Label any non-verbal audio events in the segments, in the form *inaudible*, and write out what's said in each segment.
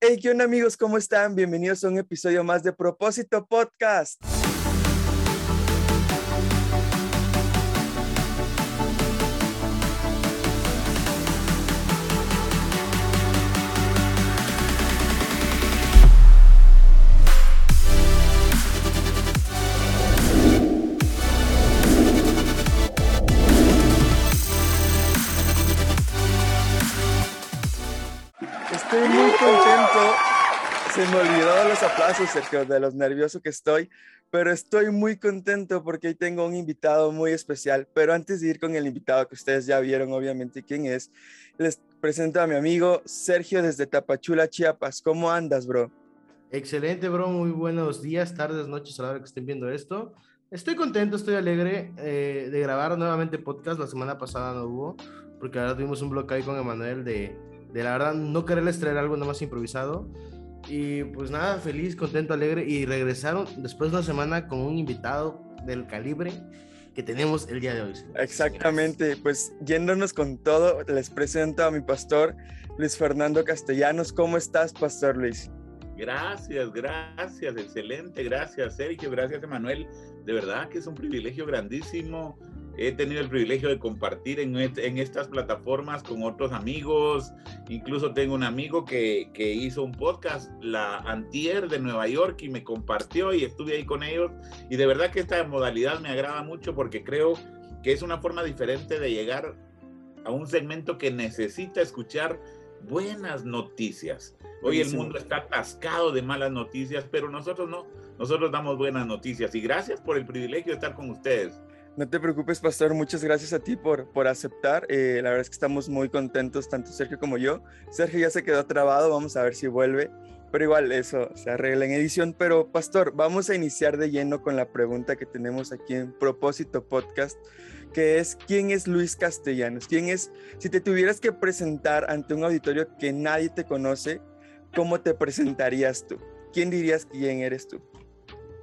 Hey, ¿qué onda amigos? ¿Cómo están? Bienvenidos a un episodio más de Propósito Podcast. Me olvidó los aplausos, Sergio, de los nervioso que estoy, pero estoy muy contento porque hoy tengo un invitado muy especial. Pero antes de ir con el invitado que ustedes ya vieron, obviamente, quién es, les presento a mi amigo Sergio desde Tapachula, Chiapas. ¿Cómo andas, bro? Excelente, bro. Muy buenos días, tardes, noches a la hora que estén viendo esto. Estoy contento, estoy alegre eh, de grabar nuevamente podcast. La semana pasada no hubo, porque ahora tuvimos un bloque ahí con Emanuel de, de la verdad no quererles traer algo nada más improvisado. Y pues nada, feliz, contento, alegre. Y regresaron después de una semana con un invitado del calibre que tenemos el día de hoy. Exactamente, pues yéndonos con todo, les presento a mi pastor Luis Fernando Castellanos. ¿Cómo estás, pastor Luis? Gracias, gracias, excelente, gracias Sergio, gracias Emanuel. De verdad que es un privilegio grandísimo. He tenido el privilegio de compartir en, en estas plataformas con otros amigos. Incluso tengo un amigo que, que, hizo un podcast, la Antier de Nueva York, y me compartió y estuve ahí con ellos. Y de verdad que esta modalidad me agrada mucho porque creo que es una forma diferente de llegar a un segmento que necesita escuchar buenas noticias. Hoy el mundo está atascado de malas noticias, pero nosotros no, nosotros damos buenas noticias y gracias por el privilegio de estar con ustedes. No te preocupes, pastor, muchas gracias a ti por, por aceptar. Eh, la verdad es que estamos muy contentos, tanto Sergio como yo. Sergio ya se quedó trabado, vamos a ver si vuelve, pero igual eso se arregla en edición. Pero, pastor, vamos a iniciar de lleno con la pregunta que tenemos aquí en Propósito Podcast, que es, ¿quién es Luis Castellanos? ¿Quién es, si te tuvieras que presentar ante un auditorio que nadie te conoce, ¿cómo te presentarías tú? ¿Quién dirías quién eres tú?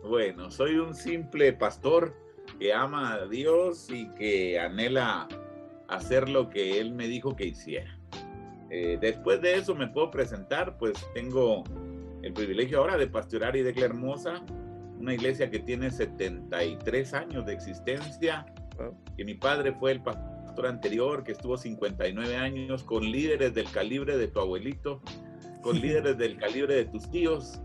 Bueno, soy un simple pastor que ama a Dios y que anhela hacer lo que Él me dijo que hiciera. Eh, después de eso me puedo presentar, pues tengo el privilegio ahora de pastorar Idegla Hermosa, una iglesia que tiene 73 años de existencia, que mi padre fue el pastor anterior, que estuvo 59 años, con líderes del calibre de tu abuelito, con *laughs* líderes del calibre de tus tíos,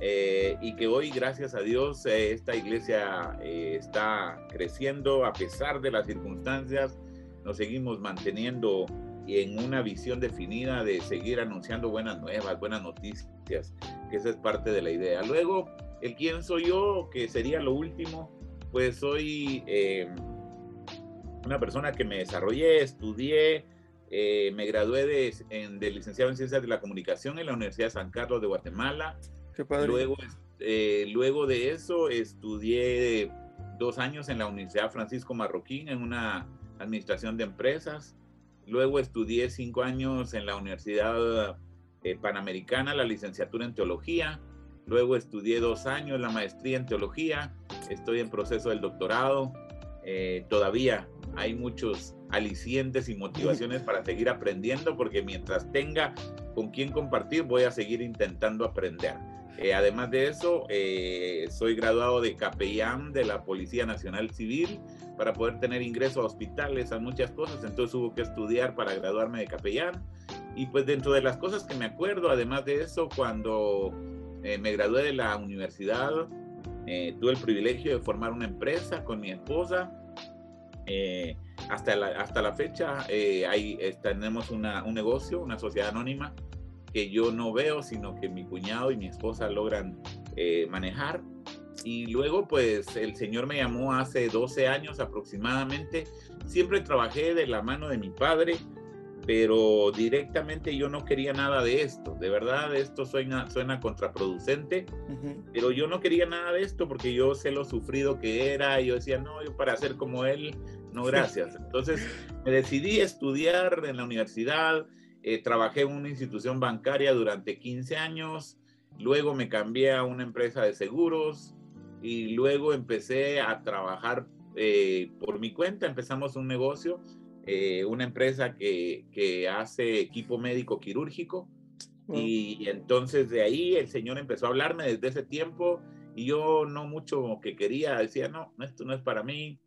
eh, y que hoy, gracias a Dios, eh, esta iglesia eh, está creciendo a pesar de las circunstancias. Nos seguimos manteniendo en una visión definida de seguir anunciando buenas nuevas, buenas noticias, que esa es parte de la idea. Luego, el quién soy yo, que sería lo último, pues soy una persona que me desarrollé, estudié, eh, me gradué de, en, de, licenciado en Ciencias de la Comunicación en la Universidad de San Carlos de Guatemala. Luego, eh, luego de eso estudié dos años en la Universidad Francisco Marroquín en una administración de empresas. Luego estudié cinco años en la Universidad eh, Panamericana, la licenciatura en teología. Luego estudié dos años la maestría en teología. Estoy en proceso del doctorado. todavía hay muchos alicientes y motivaciones para seguir aprendiendo, porque mientras tenga con quién compartir, voy a seguir intentando aprender. Eh, además de eso, eh, soy graduado de capellán de la Policía Nacional Civil para poder tener ingreso a hospitales, a muchas cosas, entonces hubo que estudiar para graduarme de capellán. Y pues dentro de las cosas que me acuerdo, además de eso, cuando eh, me gradué de la universidad, tuve el privilegio de formar una empresa con mi esposa eh, hasta, la, hasta la fecha eh, tenemos una, un negocio, una sociedad anónima que yo no veo, sino que mi cuñado y mi esposa logran eh, manejar. Y luego, pues, el Señor me llamó hace 12 años aproximadamente. Siempre trabajé de la mano de mi padre, pero directamente yo no quería nada de esto. De verdad, esto suena, suena contraproducente, pero yo no quería nada de esto porque yo sé lo sufrido que era. Y yo decía, no, yo para ser como él, no, gracias. Entonces me decidí a estudiar en la universidad. Eh, trabajé en una institución bancaria durante 15 años. Luego me cambié a una empresa de seguros y luego empecé a trabajar eh, por mi cuenta. Empezamos un negocio eh, una empresa que, que, hace equipo médico quirúrgico Y, entonces de ahí el Señor empezó a hablarme desde ese tiempo y yo no mucho que quería, decía, no, esto no es para mí,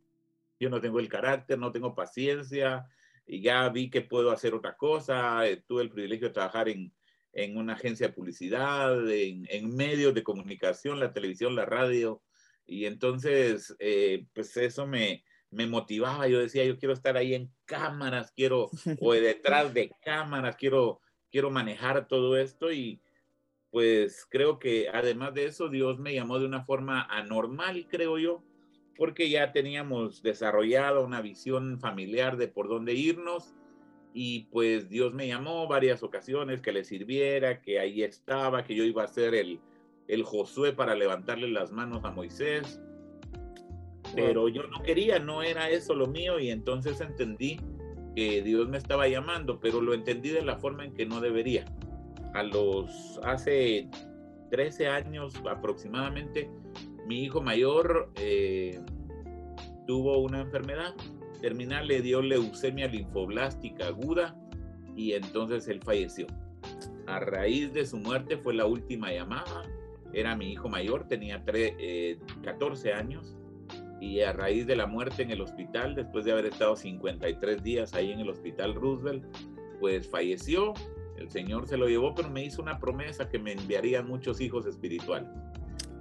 yo no tengo el carácter, no tengo paciencia, y ya vi que puedo hacer otra cosa, eh, tuve el privilegio de trabajar en, en una agencia de publicidad, en, en, medios de comunicación, la televisión, la radio, y entonces, eh, pues eso me, me motivaba, yo decía, yo quiero estar ahí en cámaras, quiero, *laughs* o detrás de cámaras, quiero quiero manejar todo esto y pues creo que además de eso Dios me llamó de una forma anormal, creo yo, porque ya teníamos desarrollado una visión familiar de por dónde irnos y pues Dios me llamó varias ocasiones que le sirviera, que ahí estaba, que yo iba a ser el, el Josué para levantarle las manos a Moisés. Pero yo no quería, no era eso lo mío y entonces entendí que Dios me estaba llamando, pero lo entendí de la forma en que no debería. A los hace 13 años aproximadamente, mi hijo mayor eh, tuvo una enfermedad terminal, le dio leucemia linfoblástica aguda y entonces él falleció. A raíz de su muerte fue la última llamada. Era mi hijo mayor, tenía 14 eh, años y a raíz de la muerte en el hospital, después de haber estado 53 días ahí en el hospital Roosevelt, pues falleció. El Señor se lo llevó, pero me hizo una promesa que me enviarían muchos hijos espirituales.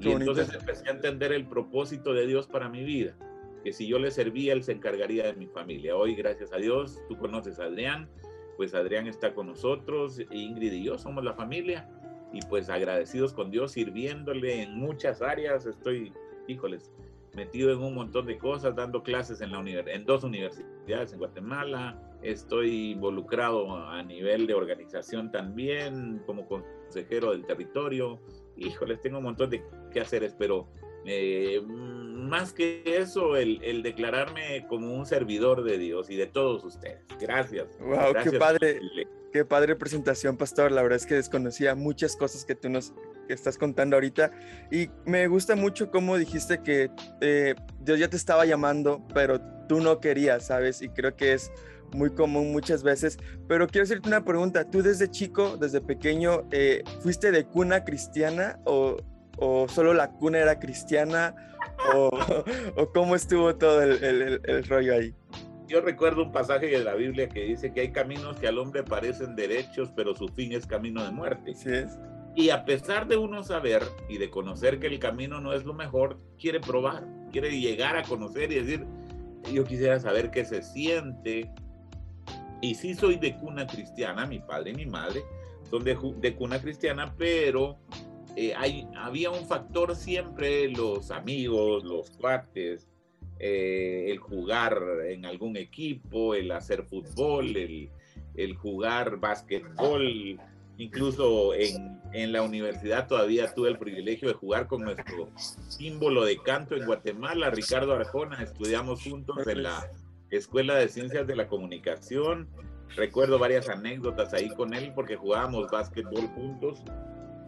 Y entonces empecé a entender el propósito de Dios para mi vida, que si yo le servía, Él se encargaría de mi familia. Hoy, gracias a Dios, tú conoces a Adrián, pues Adrián está con nosotros, Ingrid y yo somos la familia, y pues agradecidos con Dios, sirviéndole en muchas áreas. Estoy, híjoles, metido en un montón de cosas, dando clases en, la en dos universidades en Guatemala. Estoy involucrado a nivel de organización también, como consejero del territorio. Híjoles, tengo un montón de qué hacer, pero eh, más que eso, el, el, declararme como un servidor de Dios y de todos ustedes. Gracias. Wow, qué padre. Qué padre presentación, pastor. La verdad es que desconocía muchas cosas que tú nos que estás contando ahorita. Y me gusta mucho cómo dijiste que eh, Dios ya te estaba llamando, pero tú no querías, ¿sabes? Y creo que es muy común muchas veces. Pero quiero hacerte una pregunta. ¿Tú desde chico, desde pequeño, eh, fuiste de cuna cristiana o, o, solo la cuna era cristiana? ¿O, *laughs* o cómo estuvo todo el, el, el rollo ahí? yo recuerdo un pasaje de la Biblia que dice que hay caminos que al hombre parecen derechos, pero su fin es camino de muerte. Sí es. Y a pesar de uno saber y de conocer que el camino no es lo mejor, quiere probar, quiere llegar a conocer y decir, yo quisiera saber qué se siente. Y sí soy de cuna cristiana, mi padre y mi madre son de, de cuna cristiana, pero eh, hay, había un factor siempre, los amigos, los cuates, eh, el jugar en algún equipo, el hacer fútbol, el, el jugar básquetbol. Incluso en, en, la universidad todavía tuve el privilegio de jugar con nuestro símbolo de canto en Guatemala, Ricardo Arjona. Estudiamos juntos en la Escuela de Ciencias de la Comunicación. Recuerdo varias anécdotas ahí con él porque jugábamos básquetbol juntos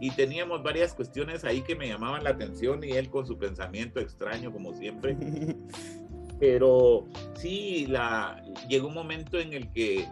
y teníamos varias cuestiones ahí que me llamaban la atención y él con su pensamiento extraño como siempre. *laughs* Pero sí, la, llegó un momento en el que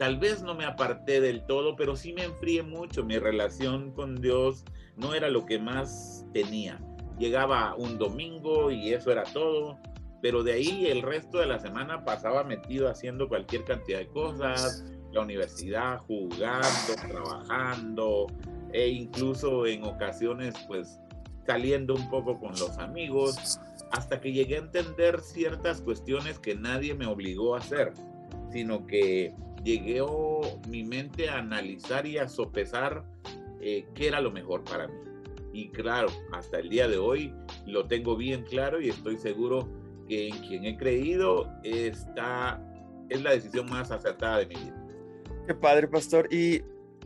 tal vez no me aparté del todo, pero sí me enfrié mucho. Mi relación con Dios no era lo que más tenía. Llegaba un domingo y eso era todo, pero de ahí el resto de la semana pasaba metido haciendo cualquier cantidad de cosas, la universidad, jugando, trabajando, e incluso en ocasiones pues saliendo un poco con los amigos, hasta que llegué a entender ciertas cuestiones que nadie me obligó a hacer, sino que llegué mi mente a analizar y a sopesar eh, qué era lo mejor para mí. Y claro, hasta el día de hoy lo tengo bien claro y estoy seguro que en quien he creído está, es la decisión más acertada de mi vida. Qué padre, pastor. Y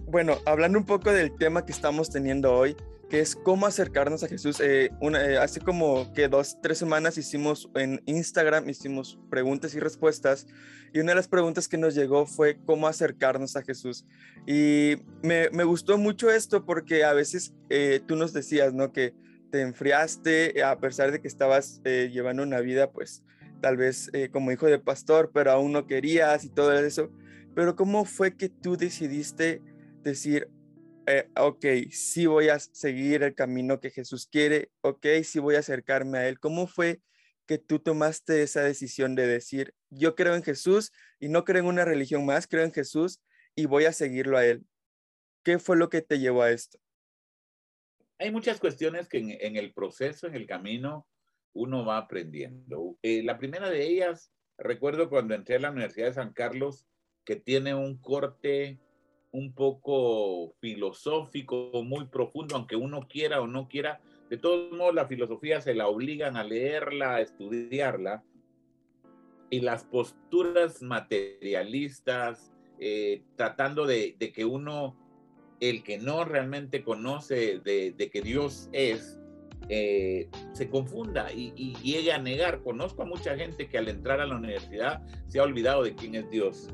bueno, hablando un poco del tema que estamos teniendo hoy, que es cómo acercarnos a Jesús. Eh, eh, hace como que dos, tres semanas hicimos en Instagram, hicimos preguntas y respuestas, y una de las preguntas que nos llegó fue cómo acercarnos a Jesús. Y me, me gustó mucho esto porque a veces eh, tú nos decías, ¿no? Que te enfriaste a pesar de que estabas llevando una vida, pues tal vez como hijo de pastor, pero aún no querías y todo eso. Pero ¿cómo fue que tú decidiste decir, eh, ok, sí voy a seguir el camino que Jesús quiere, ok, sí voy a acercarme a Él. ¿Cómo fue que tú tomaste esa decisión de decir, yo creo en Jesús y no creo en una religión más, creo en Jesús y voy a seguirlo a Él? ¿Qué fue lo que te llevó a esto? Hay muchas cuestiones que en, el proceso, en el camino, uno va aprendiendo. Eh, la primera de ellas, recuerdo cuando entré a la Universidad de San Carlos, que tiene un corte un poco filosófico, muy profundo, aunque uno quiera o no quiera. De todos modos, la filosofía se la obligan a leerla, a estudiarla. Y las posturas materialistas, eh, tratando de, que uno, el que no realmente conoce de, que Dios es, eh, se confunda y, y, llegue a negar. Conozco a mucha gente que al entrar a la universidad se ha olvidado de quién es Dios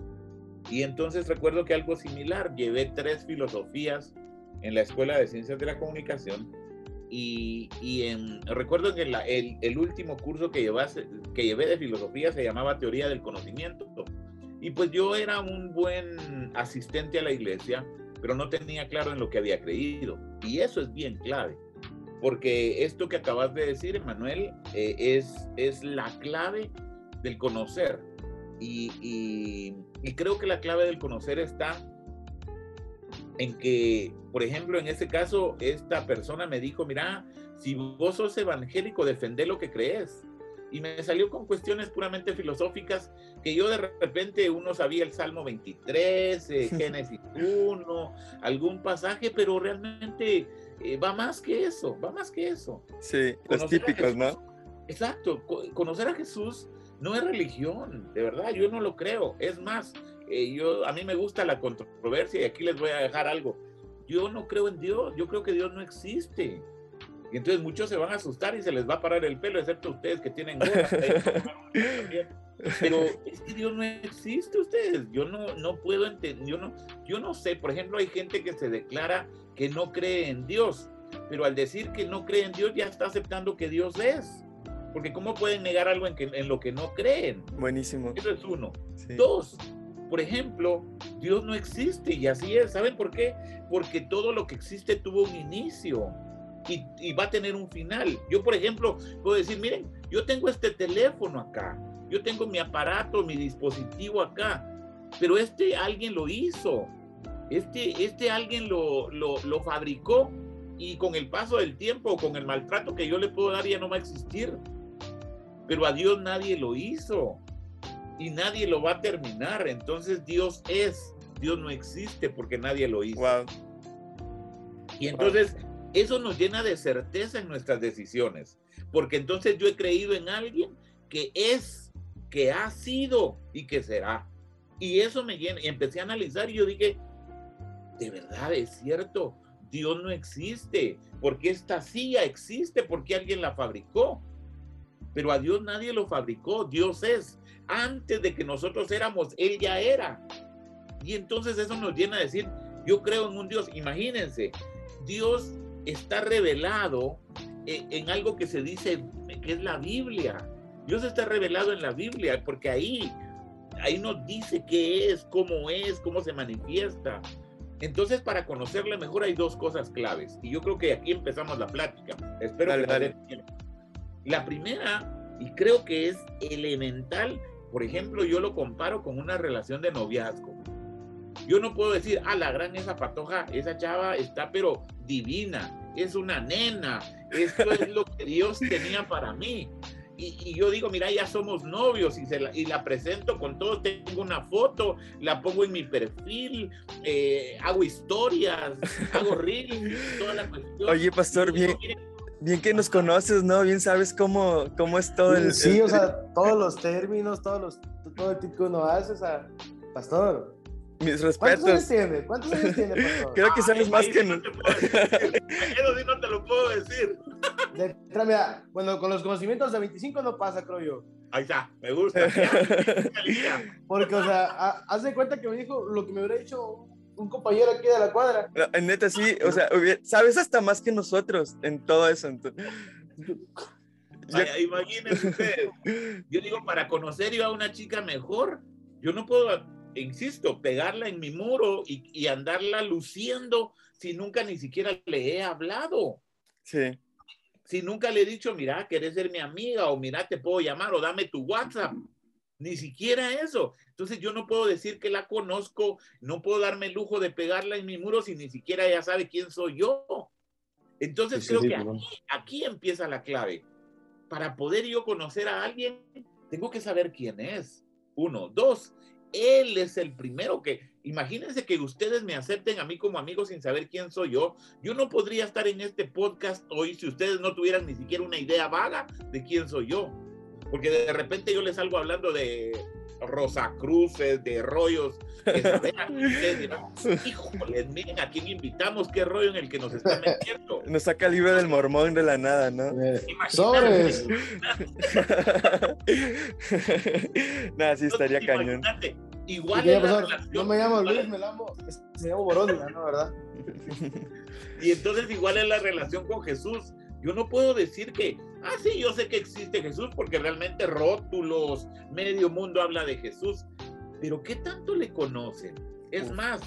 y entonces recuerdo que algo similar, llevé tres filosofías en la Escuela de Ciencias de la Comunicación y, y en, recuerdo que el, el, último curso que, llevase, que llevé de filosofía se llamaba Teoría del Conocimiento. Y pues yo era un buen asistente a la iglesia, pero no tenía claro en lo que había creído. Y eso es bien clave, porque esto que acabas de decir, Emanuel, eh, es, es la clave del conocer. Y, y, y creo que la clave del conocer está en que, por ejemplo, en ese caso, esta persona me dijo, mira, si vos sos evangélico, defende lo que crees. Y me salió con cuestiones puramente filosóficas que yo de repente uno sabía el Salmo 23, eh, *laughs* Génesis 1, algún pasaje, pero realmente eh, va más que eso, va más que eso. Sí, los típicos, ¿no? Exacto, conocer a Jesús no es religión, de verdad, yo no lo creo. Es más, eh, yo, a mí me gusta la controversia y aquí les voy a dejar algo. Yo no creo en Dios, yo creo que Dios no existe. Y entonces muchos se van a asustar y se les va a parar el pelo, excepto ustedes que tienen gorras. *laughs* Pero es que Dios no existe ustedes. Yo no, no puedo entender, yo no, yo no sé, por ejemplo, hay gente que se declara que no cree en Dios, pero al decir que no cree en Dios ya está aceptando que Dios es. Porque ¿cómo pueden negar algo en, que, en lo que no creen? Buenísimo. Eso es uno. Dos, por ejemplo, Dios no existe y así es. ¿Saben por qué? Porque todo lo que existe tuvo un inicio y, y, va a tener un final. Yo, por ejemplo, puedo decir, miren, yo tengo este teléfono acá, yo tengo mi aparato, mi dispositivo acá, pero este alguien lo hizo, este, este alguien lo, lo, lo fabricó y con el paso del tiempo, con el maltrato que yo le puedo dar, ya no va a existir pero a Dios nadie lo hizo y nadie lo va a terminar. Entonces Dios es, Dios no existe porque nadie lo hizo. Y entonces eso nos llena de certeza en nuestras decisiones, porque entonces yo he creído en alguien que es, que ha sido y que será. Y eso me llena, y empecé a analizar y yo dije, de verdad es cierto, Dios no existe, porque esta silla existe, porque alguien la fabricó pero a Dios nadie lo fabricó, Dios es. Antes de que nosotros éramos, Él ya era. Y entonces eso nos llena a decir, yo creo en un Dios. Imagínense, Dios está revelado en, algo que se dice que es la Biblia. Dios está revelado en la Biblia porque ahí, ahí nos dice qué es, cómo es, cómo se manifiesta. Entonces, para conocerle mejor hay dos cosas claves. Y yo creo que aquí empezamos la plática. Espero que dale. La primera, y creo que es elemental, por ejemplo, yo lo comparo con una relación de noviazgo. Yo no puedo decir, ah, la gran esa patoja, esa chava está pero divina, es una nena, esto es lo que Dios tenía para mí. Y, yo digo, mira, ya somos novios y, se la, y la presento con todo, tengo una foto, la pongo en mi perfil, eh, hago historias, hago reels, toda la cuestión. Oye, pastor, bien, bien que nos conoces, ¿no? Bien sabes cómo, cómo es todo el... Sí, o sea, todos los términos, todos los, todo el tipo que uno hace, o sea, pastor. Mis respetos. ¿Cuántos años tiene? ¿Cuántos años tiene, *laughs* pastor? Creo que sabes más que... No te puedo decir. Eso sí no te lo puedo decir. De, mira, bueno, con los conocimientos de 25 no pasa, creo yo. Ahí está, me gusta. *laughs* Porque, o sea, haz de cuenta que me dijo lo que me hubiera dicho un compañero aquí de la cuadra. En neta, sí, o sea, sabes hasta más que nosotros en todo eso. imagínense ustedes. Yo digo, para conocer yo a una chica mejor, yo no puedo, insisto, pegarla en mi muro y, y andarla luciendo si nunca ni siquiera le he hablado? Sí. Si nunca le he dicho, mira, querés ser mi amiga o mira, te puedo llamar o dame tu WhatsApp. Ni siquiera eso. Entonces yo no puedo decir que la conozco, no puedo darme el lujo de pegarla en mi muro si ni siquiera ella sabe quién soy yo. Entonces creo que aquí, aquí empieza la clave. Para poder yo conocer a alguien, tengo que saber quién es. Uno. Dos, él es el primero que, imagínense que ustedes me acepten a mí como amigo sin saber quién soy yo. Yo no podría estar en este podcast hoy si ustedes no tuvieran ni siquiera una idea vaga de quién soy yo. Porque de repente yo les salgo hablando de Rosacruces, de rollos. *laughs* Híjole, miren a quién invitamos, qué rollo en el que nos están metiendo. *laughs* Nos saca el libro del mormón de la nada, ¿no? Eh, sobres. *laughs* nada, sí estaría cañón. Igual es la relación, no me llamo Luis, me llamo, me llamo Borónica, ¿no? ¿Verdad? y entonces igual es la relación con Jesús. Yo no puedo decir que, ah, sí, yo sé que existe Jesús porque realmente rótulos, medio mundo habla de Jesús, pero ¿qué tanto le conocen? Es más,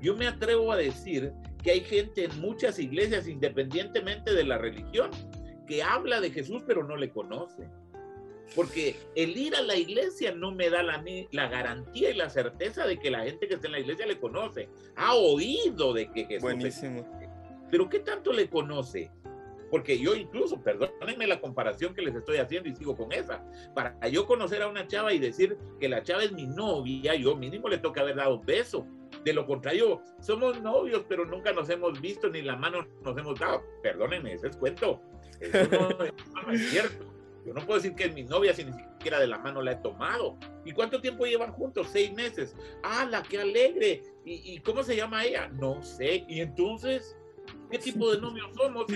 yo me atrevo a decir que hay gente en muchas iglesias, independientemente de la religión, que habla de Jesús pero no le conoce. Porque el ir a la iglesia no me da la, la garantía y la certeza de que la gente que está en la iglesia le conoce. Ha oído de que Jesús. Buenísimo. Pero ¿qué tanto le conoce? Porque yo incluso, perdónenme la comparación que les estoy haciendo y sigo con esa, para yo conocer a una chava y decir que la chava es mi novia, yo mínimo le toca haber dado un beso. De lo contrario, somos novios, pero nunca nos hemos visto ni la mano nos hemos dado. Perdónenme, ese es cuento. Eso no, es *laughs* cierto. Yo no puedo decir que es mi novia si ni siquiera de la mano la he tomado. ¿Y cuánto tiempo llevan juntos? Seis meses. ¡Ah, qué alegre! ¿Y, ¿Y, cómo se llama ella? No sé. ¿Y entonces qué tipo de novios somos?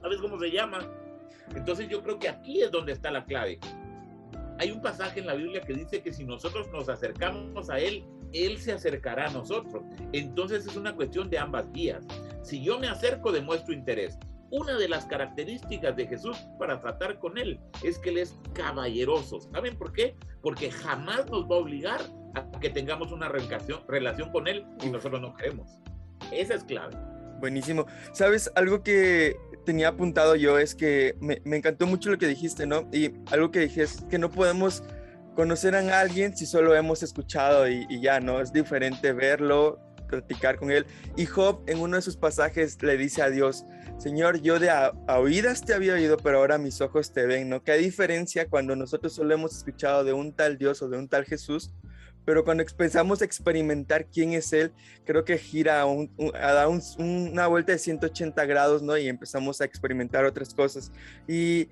¿Sabes cómo se llama? Entonces yo creo que aquí es donde está la clave. Hay un pasaje en la Biblia que dice que si nosotros nos acercamos a Él, Él se acercará a nosotros. Entonces es una cuestión de ambas vías. Si yo me acerco, demuestro interés. Una de las características de Jesús para tratar con Él es que Él es caballeroso. ¿Saben por qué? Porque jamás nos va a obligar a que tengamos una relación, relación con Él y nosotros no queremos. Esa es clave. Buenísimo. ¿Sabes? Algo que tenía apuntado yo es que me, encantó mucho lo que dijiste, ¿no? Y algo que dije es que no podemos conocer a alguien si solo hemos escuchado y, ya, ¿no? Es diferente verlo, platicar con él. Y Job en uno de sus pasajes le dice a Dios, Señor, yo de a, oídas te había oído, pero ahora mis ojos te ven, ¿no? ¿Qué diferencia cuando nosotros solo hemos escuchado de un tal Dios o de un tal Jesús pero cuando empezamos a experimentar quién es Él, creo que gira a, dar una vuelta de 180 grados, ¿no? Y empezamos a experimentar otras cosas. Y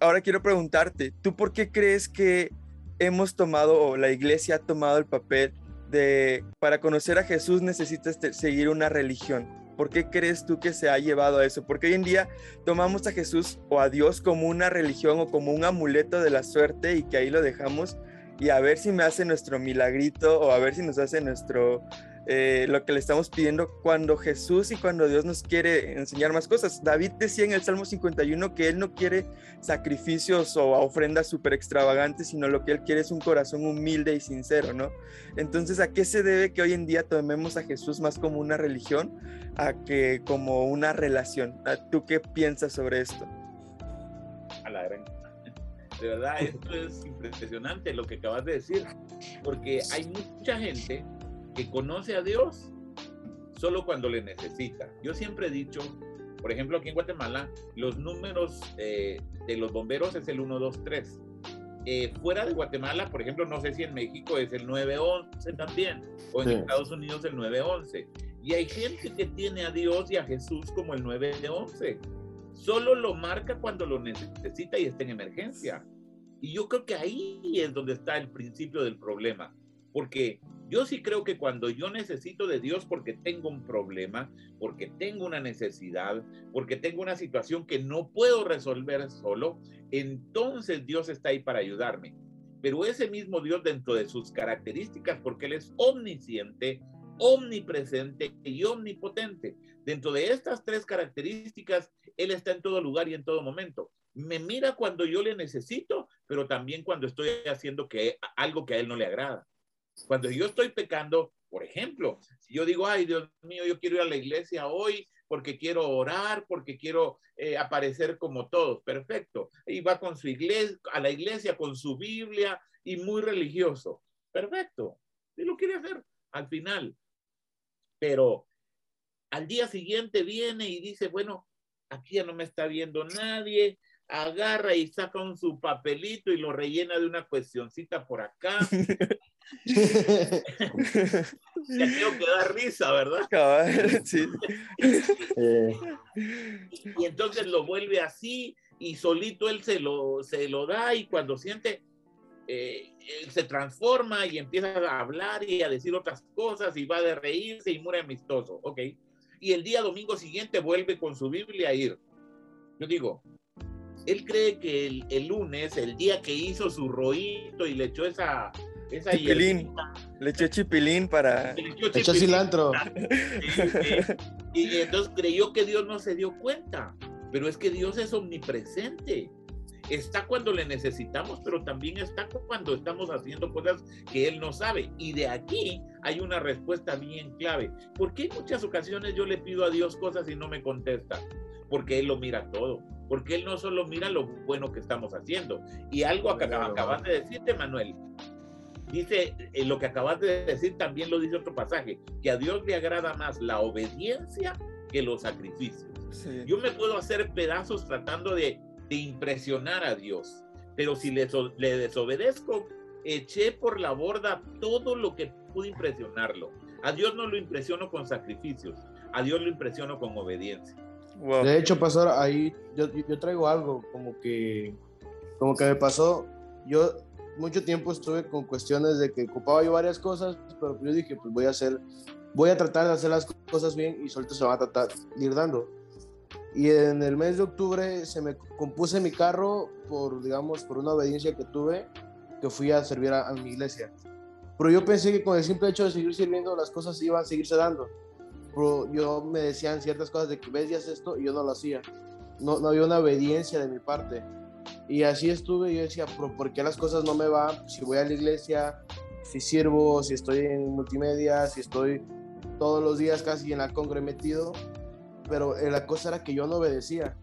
ahora quiero preguntarte, ¿tú por qué crees que hemos tomado, o la iglesia ha tomado el papel de, para conocer a Jesús necesitas seguir una religión? ¿Por qué crees tú que se ha llevado a eso? Porque hoy en día tomamos a Jesús o a Dios como una religión o como un amuleto de la suerte y que ahí lo dejamos y a ver si me hace nuestro milagrito o a ver si nos hace nuestro eh, lo que le estamos pidiendo cuando Jesús y cuando Dios nos quiere enseñar más cosas. David decía en el Salmo 51 que él no quiere sacrificios o ofrendas súper extravagantes, sino lo que él quiere es un corazón humilde y sincero, ¿no? Entonces, ¿a qué se debe que hoy en día tomemos a Jesús más como una religión a que como una relación? ¿Tú qué piensas sobre esto? A de verdad, esto es impresionante lo que acabas de decir, porque hay mucha gente que conoce a Dios solo cuando le necesita. Yo siempre he dicho, por ejemplo, aquí en Guatemala, los números eh, de los bomberos es el 123. Eh, fuera de Guatemala, por ejemplo, no sé si en México es el 911 también, o en Estados Unidos el 911. Y hay gente que tiene a Dios y a Jesús como el 911 solo lo marca cuando lo necesita y está en emergencia. Y yo creo que ahí es donde está el principio del problema, porque yo sí creo que cuando yo necesito de Dios porque tengo un problema, porque tengo una necesidad, porque tengo una situación que no puedo resolver solo, entonces Dios está ahí para ayudarme. Pero ese mismo Dios dentro de sus características, porque Él es omnisciente, omnipresente y omnipotente. Dentro de estas tres características, Él está en todo lugar y en todo momento. Me mira cuando yo le necesito, pero también cuando estoy haciendo que, algo que a Él no le agrada. Cuando yo estoy pecando, por ejemplo, si yo digo, ay Dios mío, yo quiero ir a la iglesia hoy porque quiero orar, porque quiero eh, aparecer como todos, perfecto. Y va con su iglesia, a la iglesia con su Biblia y muy religioso, perfecto. Y lo quiere hacer al final. Pero al día siguiente viene y dice, bueno, aquí ya no me está viendo nadie, agarra y saca un su papelito y lo rellena de una cuestioncita por acá. *laughs* ya creo que da risa, ¿verdad? Sí. Y entonces lo vuelve así y solito él se lo, se lo da y cuando siente, eh, él se transforma y empieza a hablar y a decir otras cosas y va de reírse y muy amistoso, ¿ok? Y el día domingo siguiente vuelve con su Biblia a ir. Yo digo, él cree que el, lunes, el día que hizo su roito y le echó esa... esa chipilín. Le echó chipilín para... Le echó, cilantro. *laughs* Y, y entonces creyó que Dios no se dio cuenta. Pero es que Dios es omnipresente está cuando le necesitamos, pero también está cuando estamos haciendo cosas que Él no sabe. Y de aquí hay una respuesta bien clave. ¿Por qué en muchas ocasiones yo le pido a Dios cosas y no me contesta? Porque Él lo mira todo porque Él no solo mira lo bueno que estamos haciendo. Y algo que acabas de decirte, Manuel, dice, eh, lo que acabas de decir también lo dice otro pasaje, que a Dios le agrada más la obediencia que los sacrificios. Yo me puedo hacer pedazos tratando de, impresionar a Dios, pero si le, le desobedezco, eché por la borda todo lo que pude impresionarlo. A Dios no lo impresiono con sacrificios, a Dios lo impresiono con obediencia. De hecho, pasó ahí yo, yo, traigo algo como que, como que me pasó. Yo mucho tiempo estuve con cuestiones de que ocupaba yo varias cosas, pero yo dije, pues voy a hacer, voy a tratar de hacer las cosas bien y solito se va a tratar de ir dando. Y en el mes de octubre se me compuse mi carro por, digamos, por una obediencia que tuve, que fui a servir a, a mi iglesia. Pero yo pensé que con el simple hecho de seguir sirviendo, las cosas iban a seguirse dando yo me decían ciertas cosas de que ves y esto y yo no lo hacía. No, no había una obediencia de mi parte. Y así estuve, yo decía, pero ¿por qué las cosas no me van? Si voy a la iglesia, si sirvo, si estoy en multimedia, si estoy todos los días casi en la congre metido, pero eh, la cosa era que yo no obedecía.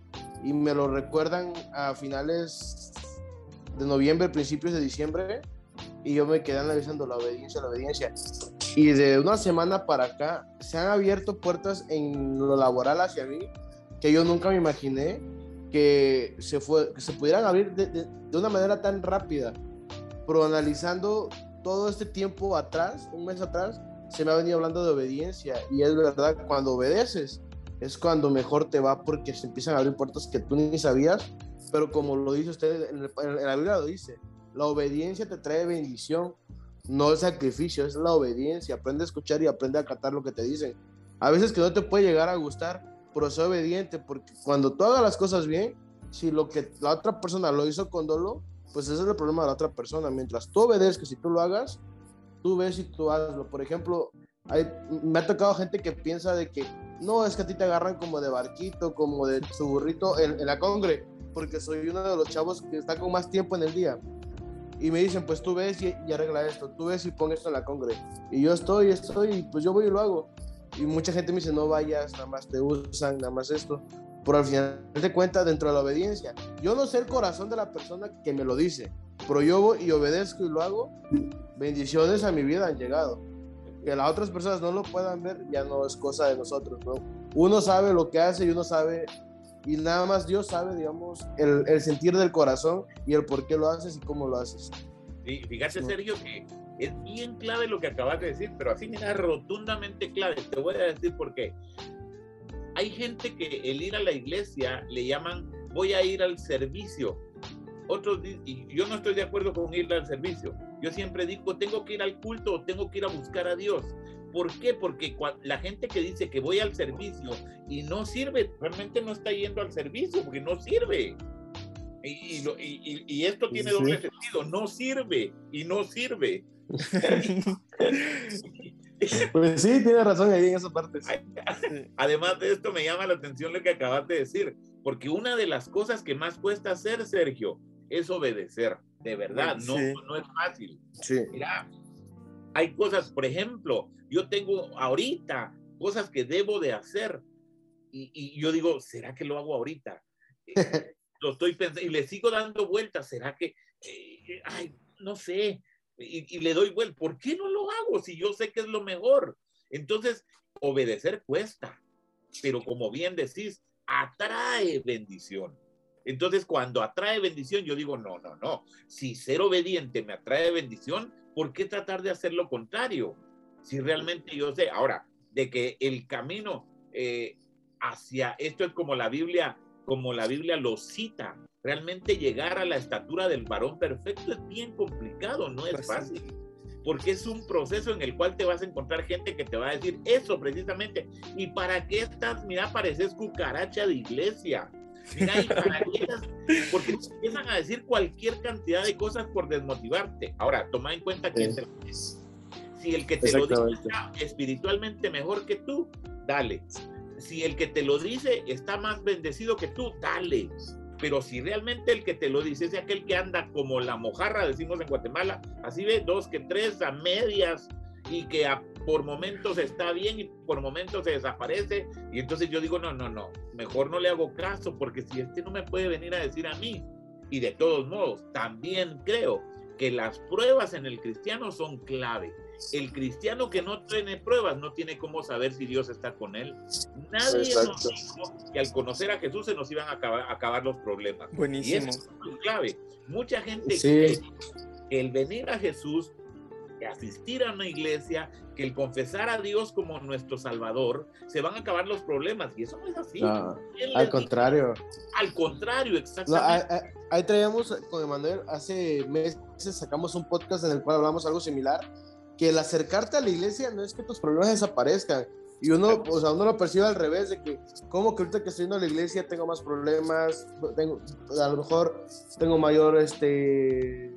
Y me lo recuerdan a finales de noviembre, principios de diciembre, y yo me quedé analizando la obediencia, la obediencia. Y de una semana para acá se han abierto puertas en lo laboral hacia mí que yo nunca me imaginé que se, fue, que se pudieran abrir de, de, una manera tan rápida. Pero analizando todo este tiempo atrás, un mes atrás, se me ha venido hablando de obediencia. Y es verdad, cuando obedeces es cuando mejor te va porque se empiezan a abrir puertas que tú ni sabías. Pero como lo dice usted, en, en la Biblia lo dice, la obediencia te trae bendición no el sacrificio, es la obediencia. Aprende a escuchar y aprende a acatar lo que te dicen. A veces que no te puede llegar a gustar, pero sé obediente, porque cuando tú hagas las cosas bien, si lo que la otra persona lo hizo con dolor, pues ese es el problema de la otra persona. Mientras tú obedezcas y tú lo hagas, tú ves y tú hazlo. Por ejemplo, hay, me ha tocado gente que piensa de que no, es que a ti te agarran como de barquito, como de su burrito en, la congre, porque soy uno de los chavos que está con más tiempo en el día y me dicen, pues tú ves y, arregla esto, tú ves y pon esto en la congre. Y yo estoy, estoy, pues yo voy y lo hago. Y mucha gente me dice, no vayas, nada más te usan, nada más esto. Pero al final te cuenta dentro de la obediencia. Yo no sé el corazón de la persona que me lo dice, pero yo voy y obedezco y lo hago. Bendiciones a mi vida han llegado. Que las otras personas no lo puedan ver ya no es cosa de nosotros, ¿no? Uno sabe lo que hace y uno sabe y nada más Dios sabe, digamos, el, el, sentir del corazón y el por qué lo haces y cómo lo haces. Sí, fíjate, Sergio, que es bien clave lo que acabas de decir, pero así mira, rotundamente clave. Te voy a decir por qué. Hay gente que el ir a la iglesia le llaman voy a ir al servicio. Otros, y yo no estoy de acuerdo con ir al servicio. Yo siempre digo, tengo que ir al culto, tengo que ir a buscar a Dios. ¿Por qué? Porque la gente que dice que voy al servicio y no sirve, realmente no está yendo al servicio porque no sirve. Y, y, esto tiene doble sentido, no sirve y no sirve. *laughs* pues sí, tiene razón ahí en esa parte. *laughs* Además de esto, me llama la atención lo que acabas de decir, porque una de las cosas que más cuesta hacer, Sergio, es obedecer. De verdad, no, no es fácil. Sí. Mira, Hay cosas, por ejemplo, yo tengo ahorita cosas que debo de hacer y, yo digo, ¿será que lo hago ahorita? *laughs* lo estoy pensando y le sigo dando vueltas, ¿será que, eh, ay, no sé, y, y, le doy vuelta, ¿por qué no lo hago si yo sé que es lo mejor? Entonces, obedecer cuesta, pero como bien decís, atrae bendición. Entonces, cuando atrae bendición, yo digo, no, no, no, si ser obediente me atrae bendición, ¿por qué tratar de hacer lo contrario? Si realmente yo sé, ahora, de que el camino eh, hacia esto es como la Biblia, como la Biblia lo cita. Realmente llegar a la estatura del varón perfecto es bien complicado, no es pues fácil. Porque es un proceso en el cual te vas a encontrar gente que te va a decir eso precisamente. ¿Y para qué estás? Mira, pareces cucaracha de iglesia. Mira, ¿y para qué Porque empiezan a decir cualquier cantidad de cosas por desmotivarte. Ahora, toma en cuenta quién te lo dice. Si el que te lo dice está espiritualmente mejor que tú, dale si el que te lo dice está más bendecido que tú, dale. Pero si realmente el que te lo dice es aquel que anda como la mojarra, decimos en Guatemala, así ve dos que tres a medias y que por momentos está bien y por momentos se desaparece. Y entonces yo digo, no, no, no, mejor no le hago caso porque si este no me puede venir a decir a mí. Y de todos modos, también creo que las pruebas en el cristiano son clave el cristiano que no tiene pruebas no tiene cómo saber si Dios está con él. Nadie nos dijo que al conocer a Jesús se nos iban a acabar, los problemas. Buenísimo. Y eso es clave. Mucha gente cree que el venir a Jesús, que asistir a una iglesia, que el confesar a Dios como nuestro Salvador, se van a acabar los problemas. Y eso no es así. al contrario. Al contrario, exactamente. ahí traíamos con Emanuel, hace meses sacamos un podcast en el cual hablamos algo similar que el acercarte a la iglesia no es que tus problemas desaparezcan. Y uno, o sea, uno lo percibe al revés, de que, como que ahorita que estoy yendo a la iglesia tengo más problemas, tengo, a lo mejor tengo mayor, este,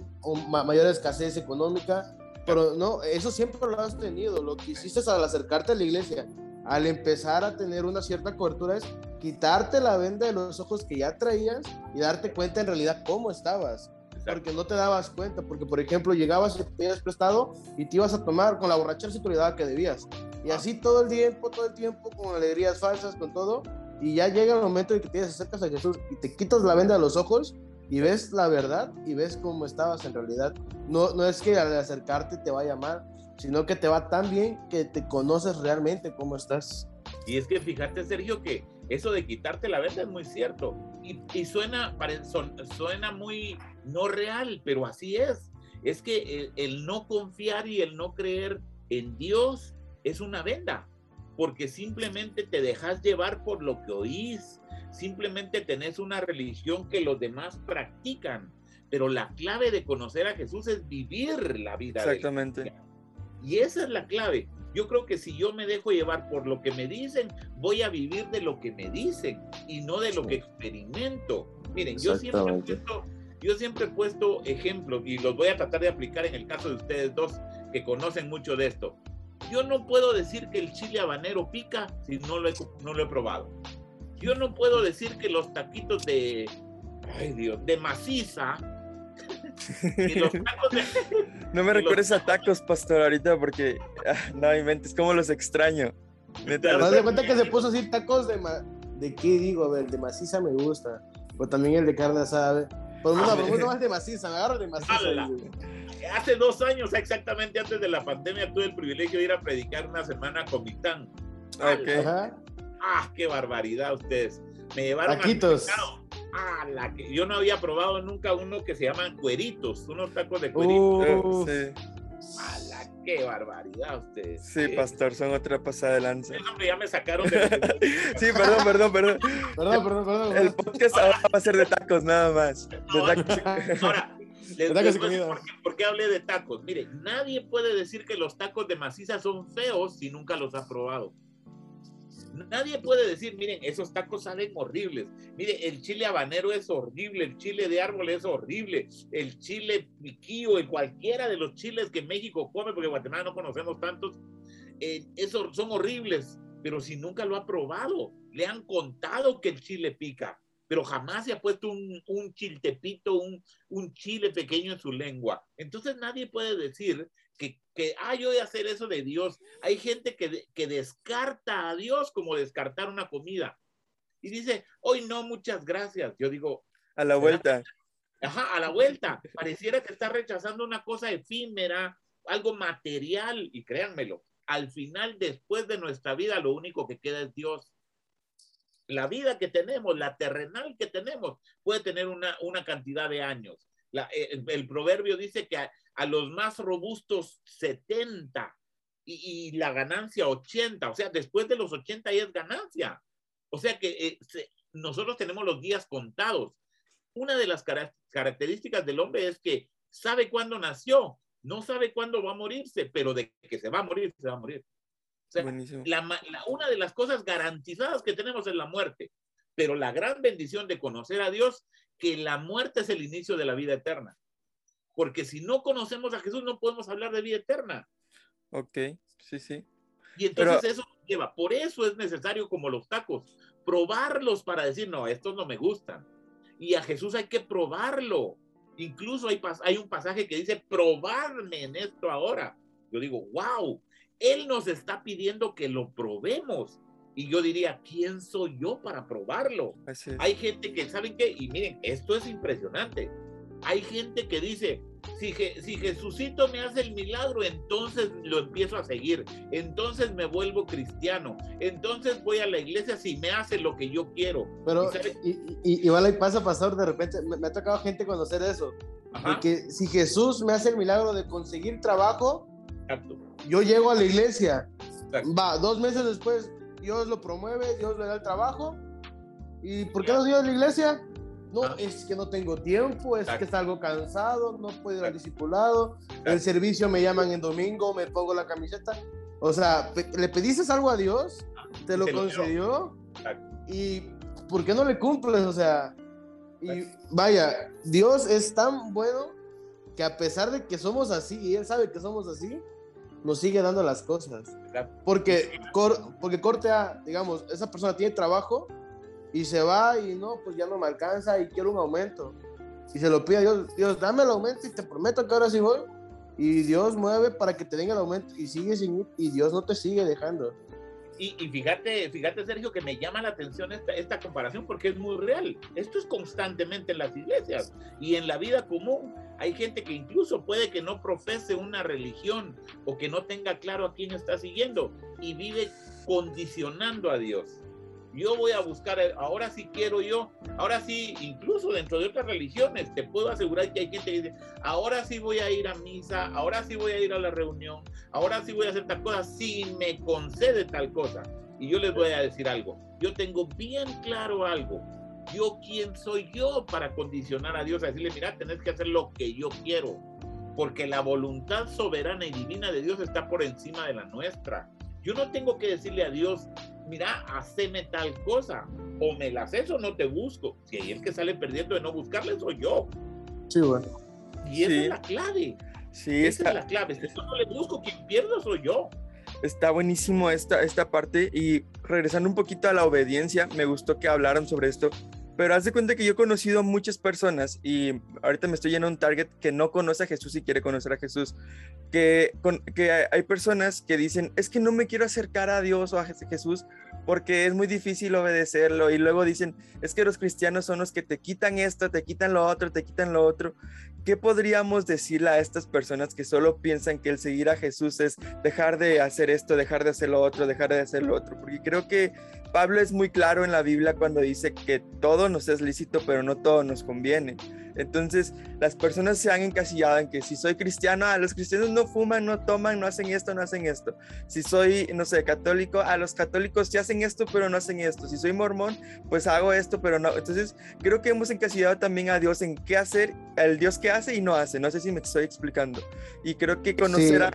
mayor escasez económica, pero no, eso siempre lo has tenido. Lo que hiciste al acercarte a la iglesia, al empezar a tener una cierta cobertura, es quitarte la venda de los ojos que ya traías y darte cuenta en realidad cómo estabas porque no te dabas cuenta, porque por ejemplo llegabas y te habías prestado y te ibas a tomar con la borrachera y que debías. Y así todo el tiempo, todo el tiempo, con alegrías falsas, con todo. Y ya llega el momento en que te acercas a Jesús y te quitas la venda de los ojos y ves la verdad y ves cómo estabas en realidad. No, no es que al acercarte te vaya mal, sino que te va tan bien que te conoces realmente cómo estás. Y es que fíjate, Sergio, que eso de quitarte la venda es muy cierto. Y, y suena, suena muy no real, pero así es. Es que el, no confiar y el no creer en Dios es una venda, porque simplemente te dejas llevar por lo que oís, simplemente tenés una religión que los demás practican, pero la clave de conocer a Jesús es vivir la vida. Exactamente. y esa es la clave. Yo creo que si yo me dejo llevar por lo que me dicen, voy a vivir de lo que me dicen y no de lo que experimento. Miren, yo siempre he puesto yo siempre he puesto ejemplos y los voy a tratar de aplicar en el caso de ustedes dos que conocen mucho de esto. Yo no puedo decir que el chile habanero pica si no lo he, no lo he probado. Yo no puedo decir que los taquitos de, ay Dios, de maciza. los *laughs* tacos de, no me recuerdes a tacos, pastor, ahorita porque ah, no inventes cómo los extraño. ¿Te das cuenta que se puso así tacos de, de qué digo? A ver, de maciza me gusta. O también el de carne asada. Por una pregunta más de maciza, me agarro de maciza. Hace dos años, exactamente antes de la pandemia, tuve el privilegio de ir a predicar una semana con Mitán. Okay. Ah, qué barbaridad ustedes. Me llevaron Taquitos. a la que yo no había probado nunca uno que se llaman cueritos, unos tacos de cueritos. sí qué barbaridad ustedes. Sí, pastor, son otra pasada de lanza. ya me sacaron de... *laughs* sí, perdón, perdón, perdón. Perdón, perdón, perdón. El podcast ahora va a ser de tacos nada más. De tacos. *laughs* Ahora, les, les por, por, qué hablé de tacos? Mire, nadie puede decir que los tacos de maciza son feos si nunca los ha probado. Nadie puede decir, miren, esos tacos salen horribles. Mire, el chile habanero es horrible, el chile de árbol es horrible, el chile piquillo, el cualquiera de los chiles que México come, porque Guatemala no conocemos tantos, eh, esos son horribles. Pero si nunca lo ha probado, le han contado que el chile pica, pero jamás se ha puesto un, un chiltepito, un, un chile pequeño en su lengua. Entonces nadie puede decir que, ah, yo a hacer eso de Dios. Hay gente que, que descarta a Dios como descartar una comida. Y dice, hoy no, muchas gracias. Yo digo, a la vuelta. Ajá, a la vuelta. Pareciera que está rechazando una cosa efímera, algo material, y créanmelo, al final, después de nuestra vida, lo único que queda es Dios. La vida que tenemos, la terrenal que tenemos, puede tener una, una cantidad de años. Eh, el, proverbio dice que a, los más robustos 70 y, la ganancia 80, o sea, después de los 80 ya es ganancia. O sea que eh, nosotros tenemos los días contados una de las características del hombre es que sabe cuándo nació, no sabe cuándo va a morirse, pero de que se va a morir, se va a morir. una de las cosas garantizadas que tenemos es la muerte, pero la gran bendición de conocer a Dios, que la muerte es el inicio de la vida eterna. Porque si no conocemos a Jesús, no podemos hablar de vida eterna. Ok, sí, sí. Y entonces eso lleva, por eso es necesario como los tacos, probarlos para decir, no, estos no me gustan y a Jesús hay que probarlo. Incluso hay, hay un pasaje que dice, probarme en esto ahora. Yo digo, wow, Él nos está pidiendo que lo probemos. Y yo diría, ¿quién soy yo para probarlo? Hay gente que, ¿saben qué? Y miren, esto es impresionante. Hay gente que dice, si, si Jesucito me hace el milagro, entonces lo empiezo a seguir. Entonces me vuelvo cristiano. Entonces voy a la iglesia si me hace lo que yo quiero. Pero y, igual ahí pasa, pastor, de repente me, ha tocado gente conocer eso. Que si Jesús me hace el milagro de conseguir trabajo, yo llego a la iglesia. Va, dos meses después, Dios lo promueve, Dios le da el trabajo. ¿Y por qué no soy a la iglesia? No, ah. es que no tengo tiempo, es que salgo cansado, no puedo ir al discipulado, el servicio me llaman en domingo, me pongo la camiseta. O sea, le pediste algo a Dios, ah, te lo concedió, y ¿por qué no le cumples? O sea, y vaya, Dios es tan bueno que a pesar de que somos así, y Él sabe que somos así, nos sigue dando las cosas. Porque, porque corte a, digamos, esa persona tiene trabajo, y se va y no, pues ya no me alcanza y quiero un aumento. Y se lo pide a Dios, Dios, dame el aumento y te prometo que ahora sí voy. Y Dios mueve para que te den el aumento y sigue sin y Dios no te sigue dejando. Y, y, fíjate, fíjate, Sergio, que me llama la atención esta, esta comparación porque es muy real. Esto es constantemente en las iglesias y en la vida común. Hay gente que incluso puede que no profese una religión o que no tenga claro a quién está siguiendo y vive condicionando a Dios yo voy a buscar, eh, ahora sí quiero yo, ahora sí, incluso dentro de otras religiones, te puedo asegurar que hay gente que dice, ahora sí voy a ir a misa, ahora sí voy a ir a la reunión, ahora sí voy a hacer tal cosa, si me concede tal cosa. Y yo les voy a decir algo, yo tengo bien claro algo, yo quién soy yo para condicionar a Dios, a decirle, mira, tenés que hacer lo que yo quiero, porque la voluntad soberana y divina de Dios está por encima de la nuestra. Yo no tengo que decirle a Dios, mira, haceme tal cosa, o me la haces o no te busco. Si hay el que sale perdiendo de no buscarle, soy yo. Sí, bueno. Y esa es la clave. Sí, esa es la clave. Si yo no le busco, quien pierdo soy yo. Está buenísimo esta, esta parte y regresando un poquito a la obediencia, me gustó que hablaran sobre esto pero haz de cuenta que yo he conocido a muchas personas y ahorita me estoy lleno un target que no conoce a Jesús y quiere conocer a Jesús. Que, que hay personas que dicen, es que no me quiero acercar a Dios o a Jesús porque es muy difícil obedecerlo. Y luego dicen, es que los cristianos son los que te quitan esto, te quitan lo otro, te quitan lo otro. ¿Qué podríamos decirle a estas personas que solo piensan que el seguir a Jesús es dejar de hacer esto, dejar de hacer lo otro, dejar de hacer lo otro? Porque creo que Pablo es muy claro en la Biblia cuando dice que todo nos es lícito, pero no todo nos conviene. Entonces, las personas se han encasillado en que si soy cristiano, a los cristianos no fuman, no toman, no hacen esto, no hacen esto. Si soy, no sé, católico, a los católicos sí hacen esto, pero no hacen esto. Si soy mormón, pues hago esto, pero no. Entonces, creo que hemos encasillado también a Dios en qué hacer, el Dios que hace y no hace. No sé si me estoy explicando. Y creo que conocer, a,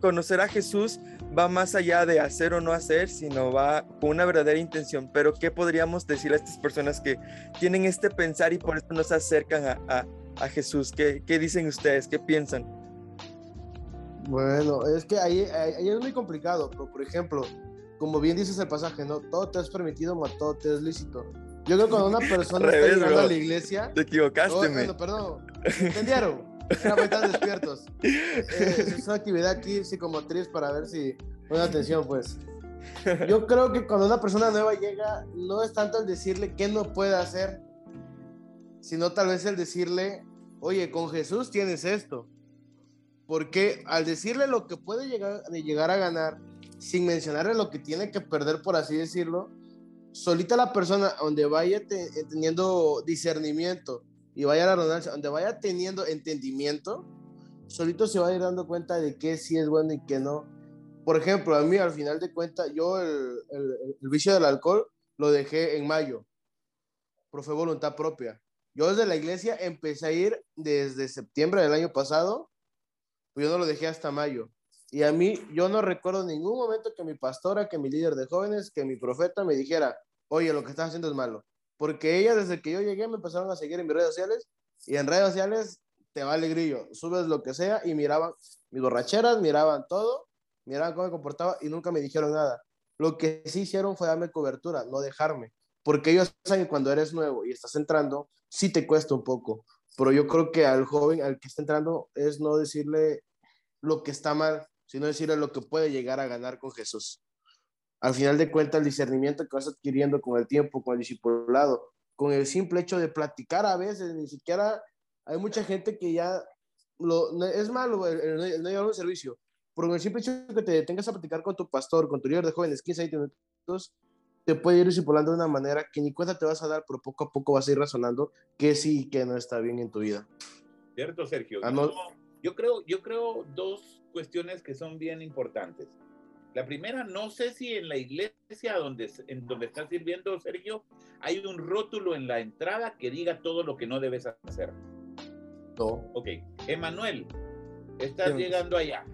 conocer a Jesús va más allá de hacer o no hacer, sino va con una verdadera intención. Pero, ¿qué podríamos decir a estas personas que tienen este pensar y por eso no se acercan a, Jesús? ¿Qué, ¿Qué, dicen ustedes? ¿Qué piensan? Bueno, es que ahí, ahí, es muy complicado, pero por ejemplo, como bien dices el pasaje, ¿no? Todo te es permitido, pero todo te es lícito. Yo creo que cuando una *laughs* persona está llegando a la iglesia... Te equivocaste, oh, perdón, ¿entendieron? están despiertos. *laughs* Eh, es una actividad aquí psicomotriz para ver si ponen atención, pues. Yo creo que cuando una persona nueva llega, no es tanto el decirle qué no puede hacer, sino tal vez el decirle, oye, con Jesús tienes esto. Porque al decirle lo que puede llegar, llegar a ganar, sin mencionarle lo que tiene que perder, por así decirlo, solita la persona donde vaya teniendo discernimiento y vaya a la redundancia, donde vaya teniendo entendimiento, solito se va a ir dando cuenta de qué sí es bueno y qué no. Por ejemplo, a mí al final de cuentas, yo el, el, vicio del alcohol lo dejé en mayo, pero fue voluntad propia. Yo desde la iglesia empecé a ir desde septiembre del año pasado, pues yo no lo dejé hasta mayo. Y a mí, yo no recuerdo ningún momento que mi pastora, que mi líder de jóvenes, que mi profeta me dijera, oye, lo que estás haciendo es malo. Porque ella, desde que yo llegué, me empezaron a seguir en mis redes sociales y en redes sociales te va el grillo, subes lo que sea y miraban mis borracheras, miraban todo, miraban cómo me comportaba y nunca me dijeron nada. Lo que sí hicieron fue darme cobertura, no dejarme. Porque ellos saben que cuando eres nuevo y estás entrando, sí te cuesta un poco. Pero yo creo que al joven, al que está entrando, es no decirle lo que está mal, sino decirle lo que puede llegar a ganar con Jesús. Al final de cuentas, el discernimiento que vas adquiriendo con el tiempo, con el discipulado, con el simple hecho de platicar a veces, ni siquiera hay mucha gente que ya lo, es malo el, el, no llevar un servicio, con el simple hecho que te detengas a platicar con tu pastor, con tu líder de jóvenes, 15, 20 minutos, te puede ir discipulando de una manera que ni cuenta te vas a dar, pero poco a poco vas a ir razonando que sí y que no está bien en tu vida. Cierto, Sergio. Ah, yo, creo, yo creo dos cuestiones que son bien importantes. La primera, no sé si en la iglesia donde, en donde estás sirviendo, Sergio, hay un rótulo en la entrada que diga todo lo que no debes hacer. No. Ok. Emanuel, estás llegando allá.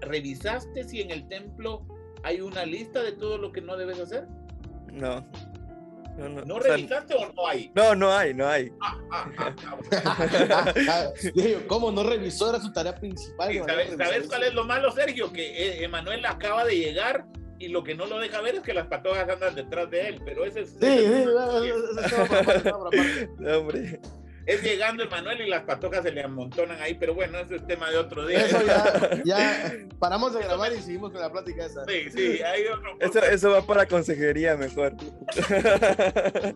¿Revisaste si en el templo hay una lista de todo lo que no debes hacer? No. No, revisaste o, no hay? No, no hay, no hay. ¿Cómo no revisó? Era su tarea principal. ¿Sabes, cuál es lo malo, Sergio? Que eh, Emanuel acaba de llegar y lo que no lo deja ver es que las patojas andan detrás de él, pero ese es... Sí, sí, hombre es llegando el Manuel y las patojas se le amontonan ahí, pero bueno, ese es tema de otro día. Eso ya, ya *laughs* paramos de grabar y seguimos con la plática esa. Sí, sí, hay otro. Eso, eso va para consejería mejor. *laughs*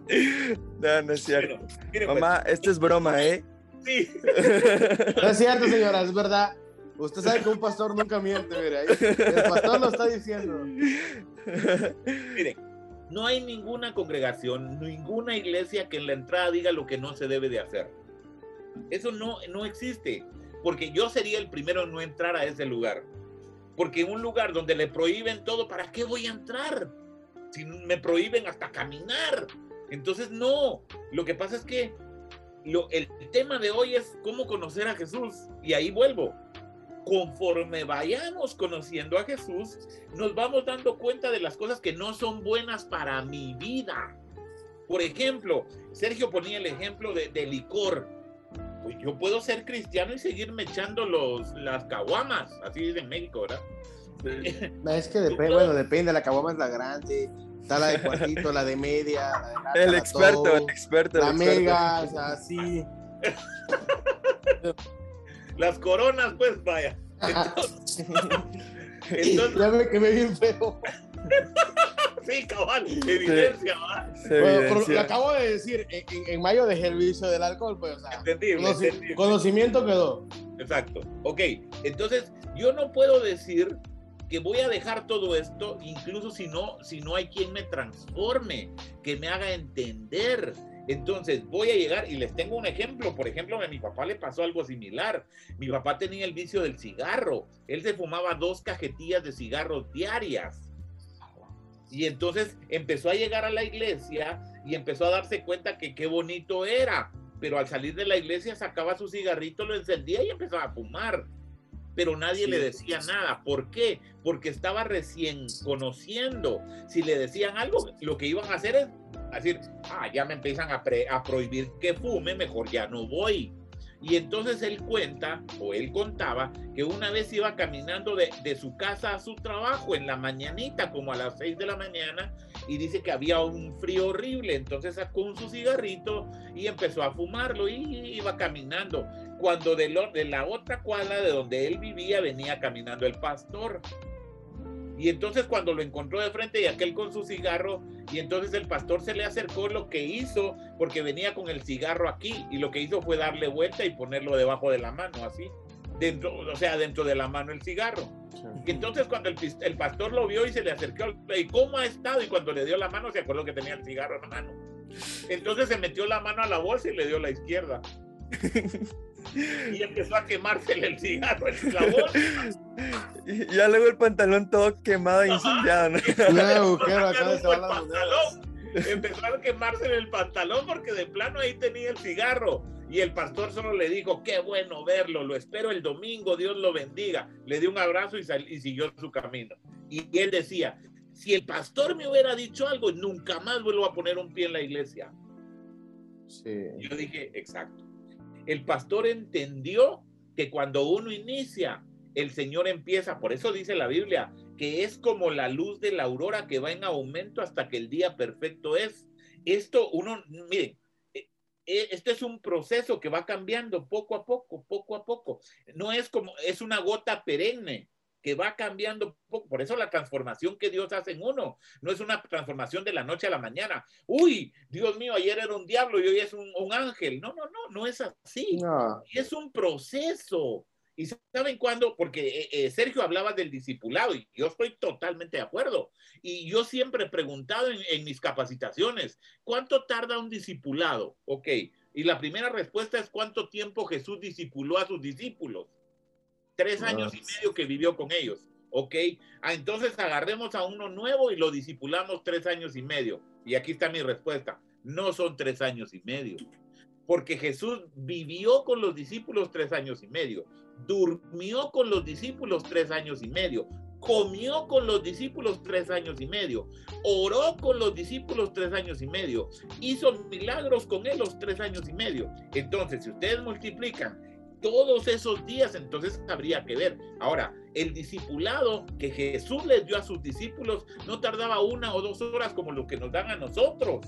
no, no es cierto. Mamá, esto es broma, ¿eh? Sí. No es cierto, señora, es verdad. Usted sabe que un pastor nunca miente, mire. El pastor lo está diciendo. Miren, no hay ninguna congregación, ninguna iglesia que en la entrada diga lo que no se debe de hacer. Eso no, no existe, porque yo sería el primero en no entrar a ese lugar. Porque un lugar donde le prohíben todo, ¿para qué voy a entrar? Si me prohíben hasta caminar. Entonces, no. Lo que pasa es que lo, el tema de hoy es cómo conocer a Jesús. Y ahí vuelvo conforme vayamos conociendo a Jesús, nos vamos dando cuenta de las cosas que no son buenas para mi vida. Por ejemplo, Sergio ponía el ejemplo de, licor. Pues yo puedo ser cristiano y seguirme echando los, las caguamas, así es en México, ¿verdad? Es que depende, bueno, depende, la caguama es la grande, está la de cuartito, la de media, el experto, el experto, la mega, o sea, sí. *laughs* Las coronas, pues vaya. *laughs* Entonces, ya me quedé bien feo. sí, cabal, evidencia, lo acabo de decir, en, mayo dejé el vicio del alcohol, pues, o sea, conocimiento quedó. Exacto. Ok, entonces yo no puedo decir que voy a dejar todo esto, incluso si no, si no hay quien me transforme, que me haga entender entonces voy a llegar y les tengo un ejemplo. Por ejemplo, a mi papá le pasó algo similar. Mi papá tenía el vicio del cigarro. Él se fumaba dos cajetillas de cigarros diarias. Y entonces empezó a llegar a la iglesia y empezó a darse cuenta que qué bonito era. Pero al salir de la iglesia sacaba su cigarrito, lo encendía y empezaba a fumar. Pero nadie le decía nada. ¿Por qué? Porque estaba recién conociendo. Si le decían algo, lo que iban a hacer es decir, ah, ya me empiezan a, a prohibir que fume, mejor ya no voy. Y entonces él cuenta, o él contaba, que una vez iba caminando de, de, su casa a su trabajo en la mañanita, como a las seis de la mañana, y dice que había un frío horrible, entonces sacó un su cigarrito y empezó a fumarlo y iba caminando. Cuando de, de la otra cuadra de donde él vivía venía caminando el pastor. Y entonces cuando lo encontró de frente y aquel con su cigarro, y entonces el pastor se le acercó lo que hizo, porque venía con el cigarro aquí, y lo que hizo fue darle vuelta y ponerlo debajo de la mano, así, dentro, o sea, dentro de la mano el cigarro. Y entonces cuando el, el, pastor lo vio y se le acercó, ¿y cómo ha estado? Y cuando le dio la mano, se acordó que tenía el cigarro en la mano. Entonces se metió la mano a la bolsa y le dio la izquierda. *laughs* y empezó a quemarse el cigarro bolsa. Y ya luego el pantalón todo quemado e incendiado, ¿no? Empezó a quemarse en el pantalón porque de plano ahí tenía el cigarro. Y el pastor solo le dijo, qué bueno verlo, lo espero el domingo, Dios lo bendiga. Le dio un abrazo y, y siguió su camino. Y él decía, si el pastor me hubiera dicho algo, nunca más vuelvo a poner un pie en la iglesia. Sí. Yo dije, exacto. El pastor entendió que cuando uno inicia, el Señor empieza, por eso dice la Biblia, que es como la luz de la aurora que va en aumento hasta que el día perfecto es. Esto uno, miren, e, e, este es un proceso que va cambiando poco a poco, poco a poco. No es como, es una gota perenne que va cambiando poco. Por eso la transformación que Dios hace en uno no es una transformación de la noche a la mañana. Uy, Dios mío, ayer era un diablo y hoy es un, ángel. No, no, no, no es así. Es un proceso. ¿Y saben cuándo? Porque eh, eh, Sergio hablaba del discipulado y yo estoy totalmente de acuerdo. Y yo siempre he preguntado en, en mis capacitaciones, ¿cuánto tarda un discipulado? Ok. Y la primera respuesta es cuánto tiempo Jesús discipuló a sus discípulos. Tres años y medio que vivió con ellos. Ok. Ah, entonces agarremos a uno nuevo y lo discipulamos tres años y medio. Y aquí está mi respuesta. No son tres años y medio. Porque Jesús vivió con los discípulos tres años y medio durmió con los discípulos tres años y medio, comió con los discípulos tres años y medio, oró con los discípulos tres años y medio, hizo milagros con él los tres años y medio. Entonces, si ustedes multiplican todos esos días, entonces habría que ver. Ahora, el discipulado que Jesús les dio a sus discípulos no tardaba una o dos horas como lo que nos dan a nosotros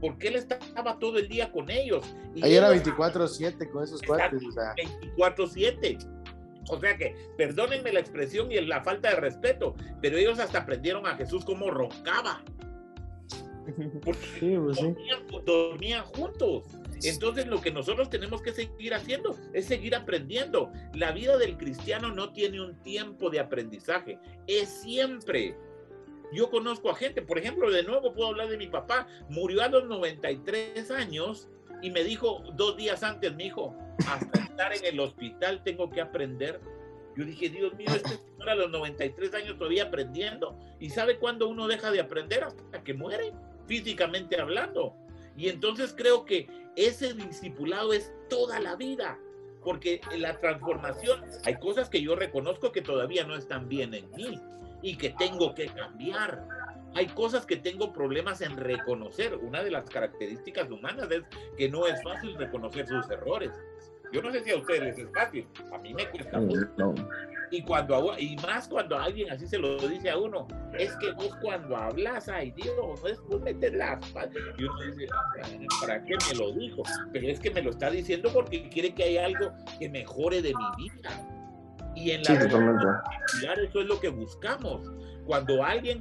porque él estaba todo el día con ellos. Y Ahí era 24-7 con esos cuates. 24-7. O sea que, perdónenme la expresión y la falta de respeto, pero ellos hasta aprendieron a Jesús cómo roncaba. *laughs* Porque pues dormían, juntos. Entonces lo que nosotros tenemos que seguir haciendo es seguir aprendiendo. La vida del cristiano no tiene un tiempo de aprendizaje, es siempre yo conozco a gente, por ejemplo, de nuevo puedo hablar de mi papá, murió a los 93 años y me dijo dos días antes, mi hijo, hasta *laughs* estar en el hospital tengo que aprender. Yo dije, Dios mío, este *laughs* señor a los 93 años todavía aprendiendo. ¿Y sabe cuándo uno deja de aprender? Hasta que muere, físicamente hablando. Y entonces creo que ese discipulado es toda la vida, porque la transformación, hay cosas que yo reconozco que todavía no están bien en mí y que tengo que cambiar. Hay cosas que tengo problemas en reconocer. Una de las características humanas es que no es fácil reconocer sus errores. Yo no sé si a ustedes es fácil, a mí me cuesta mucho. Y, cuando, y más cuando alguien así se lo dice a uno, es que vos cuando hablas, ay Dios, no es vos meter las Y uno dice, ¿para qué me lo dijo? Pero es que me lo está diciendo porque quiere que haya algo que mejore de mi vida. Y en la sí, eso es lo que buscamos. Cuando alguien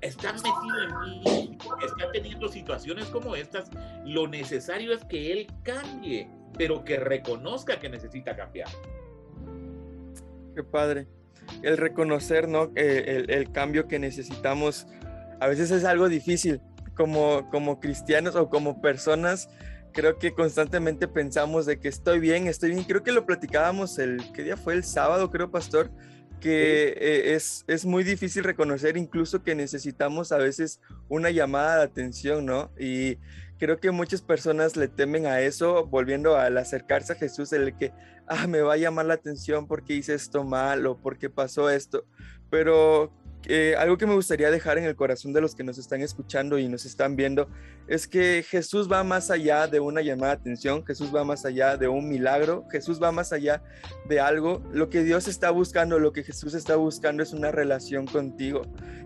está metido en mí, está teniendo situaciones como estas, lo necesario es que él cambie, pero que reconozca que necesita cambiar. Qué padre. El reconocer, ¿no? El, el, cambio que necesitamos a veces es algo difícil como, como cristianos o como personas creo que constantemente pensamos de que estoy bien, estoy bien. Creo que lo platicábamos el, ¿qué día fue? El sábado, creo, pastor, que eh, es, es muy difícil reconocer incluso que necesitamos a veces una llamada de atención, ¿no? Y creo que muchas personas le temen a eso, volviendo al acercarse a Jesús, el que, ah, me va a llamar la atención porque hice esto mal o porque pasó esto. Pero eh, algo que me gustaría dejar en el corazón de los que nos están escuchando y nos están viendo es que Jesús va más allá de una llamada de atención, Jesús va más allá de un milagro, Jesús va más allá de algo. Lo que Dios está buscando, lo que Jesús está buscando es una relación contigo.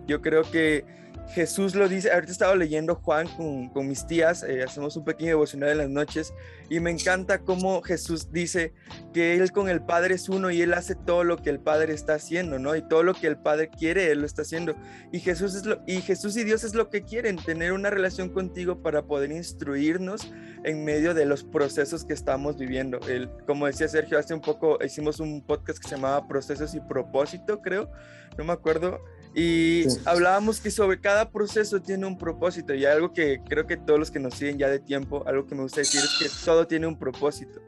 Yo creo que Jesús lo dice, ahorita estaba leyendo Juan con, mis tías, eh, hacemos un pequeño devocional en las noches y me encanta cómo Jesús dice que Él con el Padre es uno y Él hace todo lo que el Padre está haciendo, ¿no? Y todo lo que el Padre quiere, Él lo está haciendo. Y Jesús, es lo, y Jesús y Dios es lo que quieren, tener una relación contigo para poder instruirnos en medio de los procesos que estamos viviendo. El, como decía Sergio, hace un poco hicimos un podcast que se llamaba Procesos y Propósito, creo, no me acuerdo y hablábamos que sobre cada proceso tiene un propósito y algo que creo que todos los que nos siguen ya de tiempo, algo que me gusta decir es que todo tiene un propósito.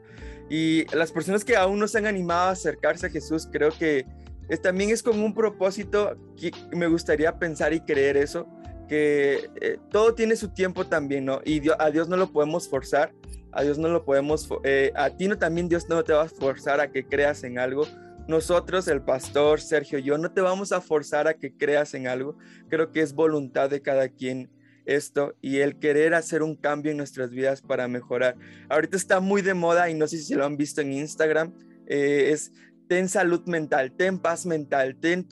Y las personas que aún no se han animado a acercarse a Jesús, creo que también es con un propósito que me gustaría pensar y creer eso, que eh, todo tiene su tiempo también, ¿no? Y a Dios no lo podemos forzar, a Dios no lo podemos, eh, a ti no también Dios no te va a forzar a que creas en algo, nosotros, el pastor Sergio, yo no te vamos a forzar a que creas en algo. Creo que es voluntad de cada quien esto y el querer hacer un cambio en nuestras vidas para mejorar. Ahorita está muy de moda y no sé si lo han visto en Instagram, eh, es ten salud mental, ten paz mental, ten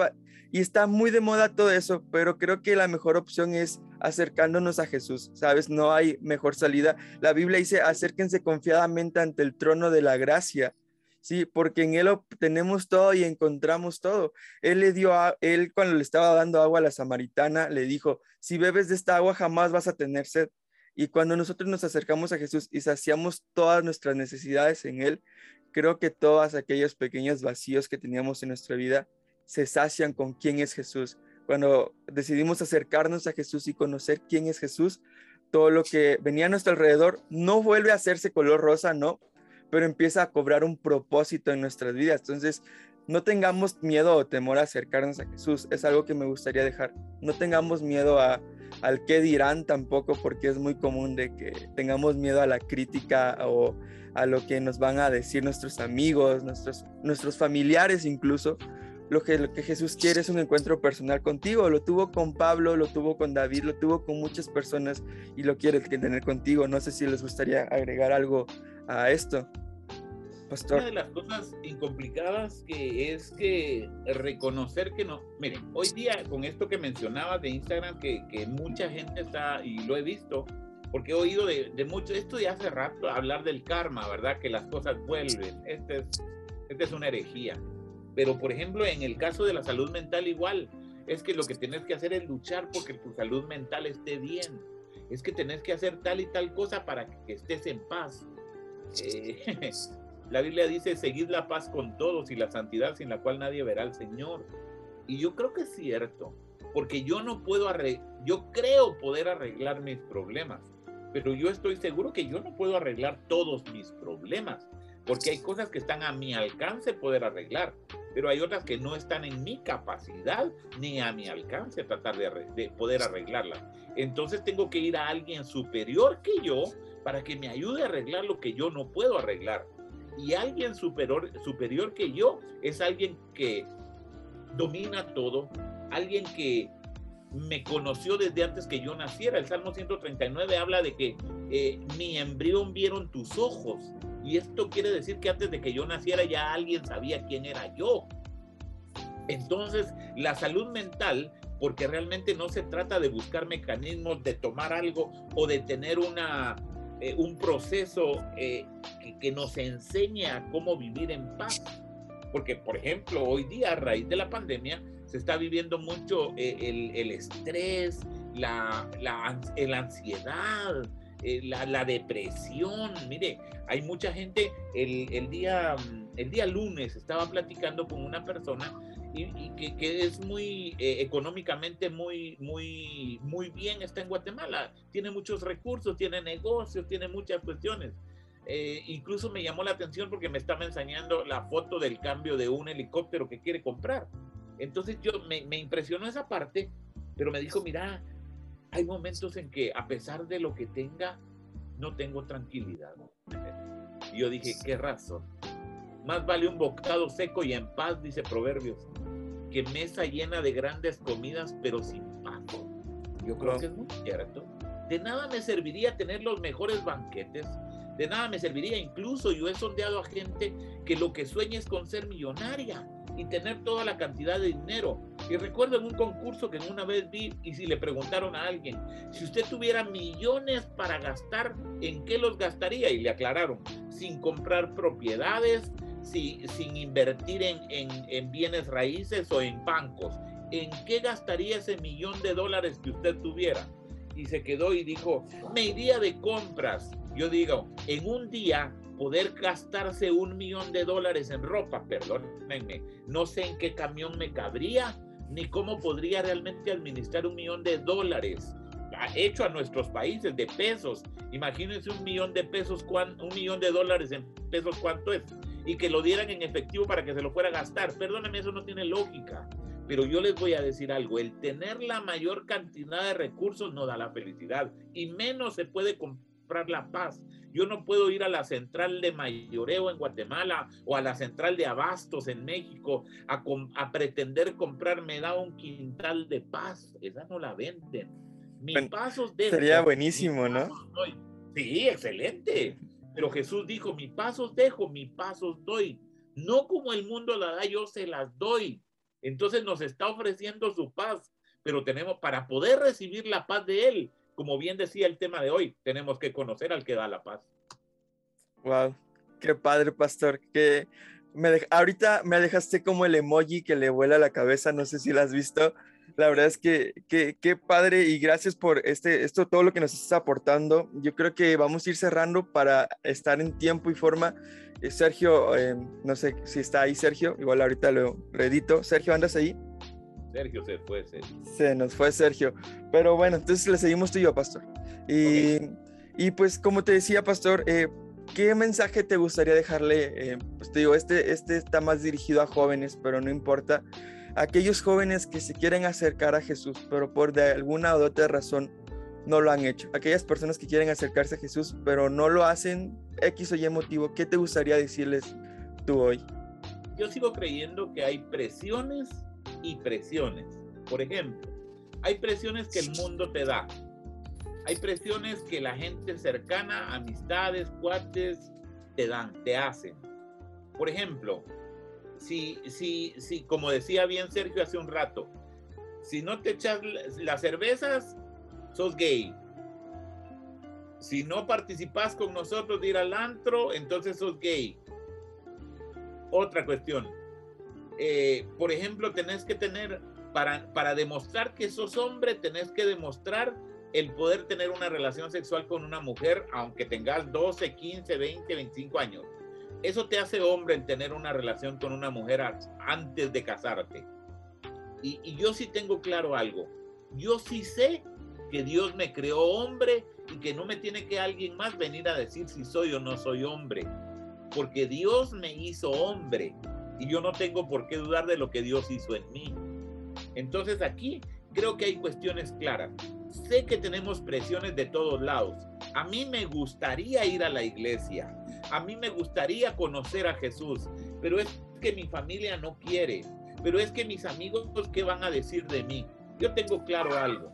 y está muy de moda todo eso, pero creo que la mejor opción es acercándonos a Jesús, ¿sabes? No hay mejor salida. La Biblia dice, acérquense confiadamente ante el trono de la gracia Sí, porque en Él obtenemos todo y encontramos todo. Él le dio a Él cuando le estaba dando agua a la samaritana, le dijo, si bebes de esta agua jamás vas a tener sed. Y cuando nosotros nos acercamos a Jesús y saciamos todas nuestras necesidades en Él, creo que todos aquellos pequeños vacíos que teníamos en nuestra vida se sacian con quién es Jesús. Cuando decidimos acercarnos a Jesús y conocer quién es Jesús, todo lo que venía a nuestro alrededor no vuelve a hacerse color rosa, no, pero empieza a cobrar un propósito en nuestras vidas. Entonces, no tengamos miedo o temor a acercarnos a Jesús. Es algo que me gustaría dejar. No tengamos miedo a, al qué dirán tampoco, porque es muy común de que tengamos miedo a la crítica o a lo que nos van a decir nuestros amigos, nuestros, nuestros familiares incluso. Lo que, lo que Jesús quiere es un encuentro personal contigo. Lo tuvo con Pablo, lo tuvo con David, lo tuvo con muchas personas y lo quiere tener contigo. No sé si les gustaría agregar algo a esto. Una de las cosas incomplicadas que es que reconocer que no, miren, hoy día con esto que mencionabas de Instagram, que, que mucha gente está, y lo he visto, porque he oído de, de, mucho, esto ya hace rato, hablar del karma, ¿verdad? Que las cosas vuelven. Este es, este es una herejía. Pero, por ejemplo, en el caso de la salud mental igual, es que lo que tienes que hacer es luchar porque tu salud mental esté bien. Es que tenés que hacer tal y tal cosa para que estés en paz. Eh, *laughs* La Biblia dice, seguid la paz con todos y la santidad sin la cual nadie verá al Señor. Y yo creo que es cierto, porque yo no puedo arreglar, yo creo poder arreglar mis problemas, pero yo estoy seguro que yo no puedo arreglar todos mis problemas, porque hay cosas que están a mi alcance poder arreglar, pero hay otras que no están en mi capacidad ni a mi alcance tratar de, de poder arreglarlas. Entonces tengo que ir a alguien superior que yo para que me ayude a arreglar lo que yo no puedo arreglar y alguien superior, superior que yo es alguien que domina todo, alguien que me conoció desde antes que yo naciera. El Salmo 139 habla de que eh, mi embrión vieron tus ojos. Y esto quiere decir que antes de que yo naciera ya alguien sabía quién era yo. Entonces, la salud mental, porque realmente no se trata de buscar mecanismos de tomar algo o de tener una, eh, un proceso eh, que, nos enseña cómo vivir en paz. Porque, por ejemplo, hoy día, a raíz de la pandemia, se está viviendo mucho eh, el, estrés, la, la, ansiedad, la, depresión. Mire, hay mucha gente, el, el, día, el día lunes estaba platicando con una persona y, que, es muy eh, económicamente muy, muy, muy bien, está en Guatemala. Tiene muchos recursos, tiene negocios, tiene muchas cuestiones. Eh, incluso me llamó la atención porque me estaba enseñando la foto del cambio de un helicóptero que quiere comprar. Entonces yo me, me impresionó esa parte, pero me dijo, mira, hay momentos en que a pesar de lo que tenga, no tengo tranquilidad. Y yo dije, qué razón. Más vale un bocado seco y en paz, dice Proverbios, que mesa llena de grandes comidas, pero sin paz. Yo creo que es muy cierto. De nada me serviría tener los mejores banquetes, de nada me serviría, incluso yo he sondeado a gente que lo que sueña es con ser millonaria y tener toda la cantidad de dinero Y recuerdo en un concurso que una vez vi y si le preguntaron a alguien, si usted tuviera millones para gastar, ¿en qué los gastaría? Y le aclararon, sin comprar propiedades, sin invertir en bienes raíces o en bancos. ¿En qué gastaría ese millón de dólares que usted tuviera? Y se quedó y dijo, me iría de compras. Yo digo, en un día poder gastarse un millón de dólares en ropa, perdónenme, no sé en qué camión me cabría, ni cómo podría realmente administrar un millón de dólares hecho a nuestros países de pesos. Imagínense un millón de pesos, un millón de dólares en pesos, ¿cuánto es? Y que lo dieran en efectivo para que se lo fuera a gastar. Perdóname, eso no tiene lógica. Pero yo les voy a decir algo, el tener la mayor cantidad de recursos no da la felicidad y menos se puede comprar la paz. Yo no puedo ir a la central de mayoreo en Guatemala o a la central de abastos en México a, a pretender comprarme da un quintal de paz. Esa no la venden. Mis pasos dejo. Sería buenísimo, ¿no? Sí, excelente. Pero Jesús dijo, mis pasos dejo, mis pasos doy. No como el mundo la da, yo se las doy. Entonces nos está ofreciendo su paz, pero tenemos, para poder recibir la paz de Él, como bien decía el tema de hoy, tenemos que conocer al que da la paz. Wow, qué padre, pastor. Que me ahorita me dejaste como el emoji que le vuela la cabeza, no sé si lo has visto. La verdad es que qué padre y gracias por este, esto, todo lo que nos estás aportando. Yo creo que vamos a ir cerrando para estar en tiempo y forma. Eh, Sergio, eh, no sé si está ahí Sergio, igual ahorita lo redito. Sergio, ¿andas ahí? Sergio se fue, Sergio. Se nos fue Sergio. Pero bueno, entonces le seguimos tú y yo, Pastor. Y, y pues como te decía, Pastor, eh, ¿qué mensaje te gustaría dejarle? pues te digo, este, este está más dirigido a jóvenes, pero no importa. Aquellos jóvenes que se quieren acercar a Jesús, pero por de alguna u otra razón no lo han hecho. Aquellas personas que quieren acercarse a Jesús, pero no lo hacen X o Y motivo, ¿qué te gustaría decirles tú hoy? Yo sigo creyendo que hay presiones y presiones. Por ejemplo, hay presiones que el mundo te da. Hay presiones que la gente cercana, amistades, cuates, te dan, te hacen. Por ejemplo, si, si, si, como decía bien Sergio hace un rato, si no te echas las cervezas, sos gay. Si no participas con nosotros de ir al antro, entonces sos gay. Otra cuestión, eh, por ejemplo, tenés que tener, para, para demostrar que sos hombre, tenés que demostrar el poder tener una relación sexual con una mujer, aunque tengas 12, 15, 20, 25 años. Eso te hace hombre en tener una relación con una mujer antes de casarte. Y, y yo sí tengo claro algo. Yo sí sé que Dios me creó hombre y que no me tiene que alguien más venir a decir si soy o no soy hombre. Porque Dios me hizo hombre y yo no tengo por qué dudar de lo que Dios hizo en mí. Entonces aquí creo que hay cuestiones claras. Sé que tenemos presiones de todos lados. A mí me gustaría ir a la iglesia. A mí me gustaría conocer a Jesús. Pero es que mi familia no quiere. Pero es que mis amigos, ¿qué van a decir de mí? Yo tengo claro algo.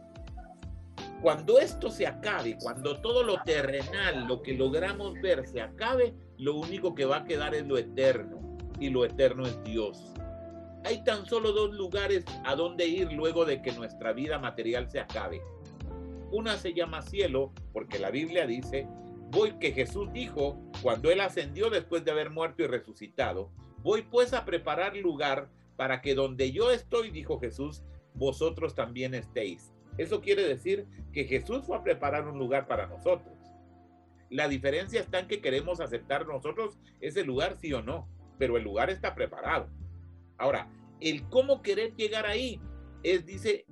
Cuando esto se acabe, cuando todo lo terrenal, lo que logramos ver se acabe, lo único que va a quedar es lo eterno y lo eterno es Dios. Hay tan solo dos lugares a donde ir luego de que nuestra vida material se acabe. Una se llama cielo, porque la Biblia dice, voy que Jesús dijo cuando él ascendió después de haber muerto y resucitado, voy pues a preparar lugar para que donde yo estoy, dijo Jesús, vosotros también estéis. Eso quiere decir que Jesús fue a preparar un lugar para nosotros. La diferencia está en que queremos aceptar nosotros ese lugar, sí o no pero el lugar está preparado. Ahora, el cómo querer llegar ahí es, dice,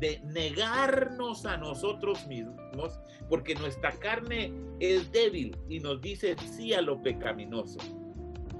de negarnos a nosotros mismos, porque nuestra carne es débil y nos dice sí a lo pecaminoso.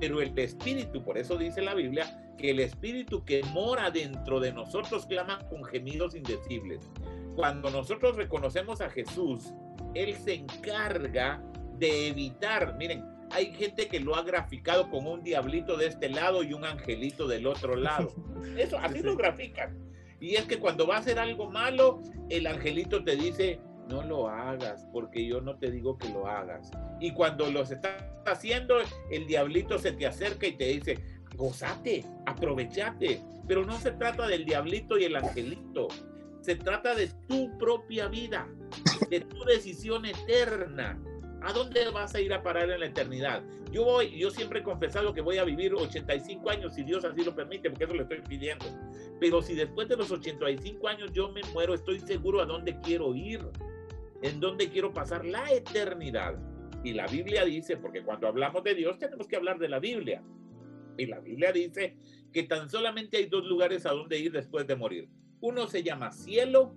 Pero el espíritu, por eso dice la Biblia, que el espíritu que mora dentro de nosotros clama con gemidos indecibles. Cuando nosotros reconocemos a Jesús, Él se encarga de evitar, miren, hay gente que lo ha graficado con un diablito de este lado y un angelito del otro lado. *laughs* Eso, así lo grafican. Y es que cuando va a hacer algo malo, el angelito te dice, no lo hagas, porque yo no te digo que lo hagas. Y cuando los estás haciendo, el diablito se te acerca y te dice, gozate, aprovechate. Pero no se trata del diablito y el angelito. Se trata de tu propia vida, de tu decisión eterna. ¿A dónde vas a ir a parar en la eternidad? Yo voy, yo siempre he confesado que voy a vivir 85 años si Dios así lo permite, porque eso le estoy pidiendo. Pero si después de los 85 años yo me muero, estoy seguro a dónde quiero ir, en dónde quiero pasar la eternidad. Y la Biblia dice, porque cuando hablamos de Dios tenemos que hablar de la Biblia. Y la Biblia dice que tan solamente hay dos lugares a donde ir después de morir. Uno se llama cielo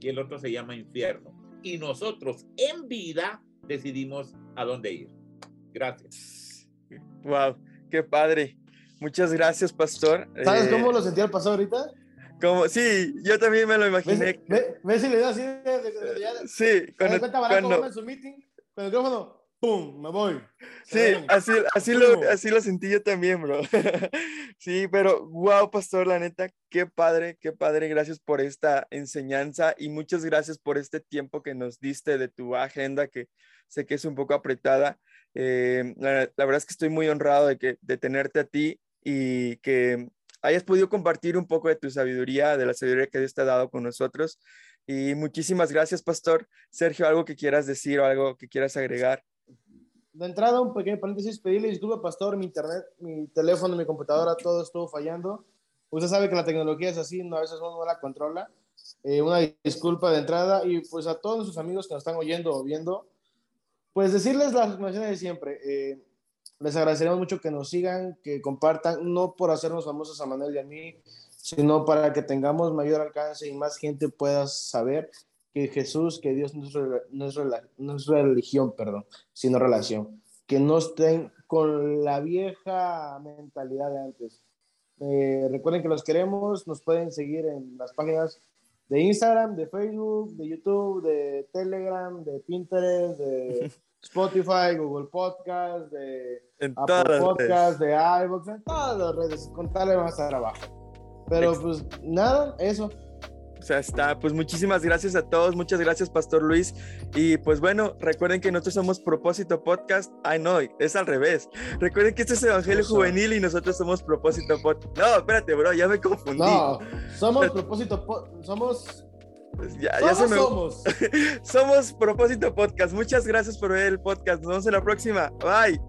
y el otro se llama infierno. Y nosotros en vida decidimos a dónde ir. Gracias. Wow, qué padre. Muchas gracias, pastor. ¿Sabes eh, cómo lo sentía el pastor ahorita? Como, sí, yo también me lo imaginé. ¿Ves, si le da así? sí, cuando, cuando... en su meeting, con el micrófono, ¡pum! Me voy. Sí, así, así, lo, así lo sentí yo también, bro. *laughs* sí, pero wow, pastor, la neta, qué padre, qué padre. Gracias por esta enseñanza y muchas gracias por este tiempo que nos diste de tu agenda, que sé que es un poco apretada. Eh, la, verdad es que estoy muy honrado de, que, de tenerte a ti y que hayas podido compartir un poco de tu sabiduría, de la sabiduría que Dios te ha dado con nosotros. Y muchísimas gracias, pastor. Sergio, algo que quieras decir o algo que quieras agregar de entrada, un pequeño paréntesis, pedirle disculpas, pastor, mi internet, mi teléfono, mi computadora, todo estuvo fallando. Usted sabe que la tecnología es así, no, a veces uno no la controla. Eh, una disculpa de entrada y pues a todos sus amigos que nos están oyendo o viendo, pues decirles las recomendaciones de siempre. Eh, les agradeceremos mucho que nos sigan, que compartan, no por hacernos famosos a Manuel y a mí, sino para que tengamos mayor alcance y más gente pueda saber que Jesús, que Dios no es, no es, religión, perdón, sino relación. Que no estén con la vieja mentalidad de antes. Eh, recuerden que los queremos, nos pueden seguir en las páginas de Instagram, de Facebook, de YouTube, de Telegram, de Pinterest, de *laughs* Spotify, Google Podcast, de Apple Podcast, de iVoox, en todas las redes. Contarle más a abajo. Pero pues nada, eso. O sea, está. Pues muchísimas gracias a todos. Muchas gracias, Pastor Luis. Y pues bueno, recuerden que nosotros somos Propósito Podcast. Ay, no, es al revés. Recuerden que este es Evangelio Juvenil y nosotros somos Propósito Podcast. No, espérate, bro, ya me confundí. No, somos Propósito Somos. Pues ya, ya se me... somos. *laughs* somos Propósito Podcast. Muchas gracias por ver el podcast. Nos vemos en la próxima. Bye.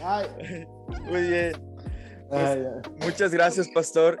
Bye. *laughs* Muy bien. Pues, muchas gracias, Pastor.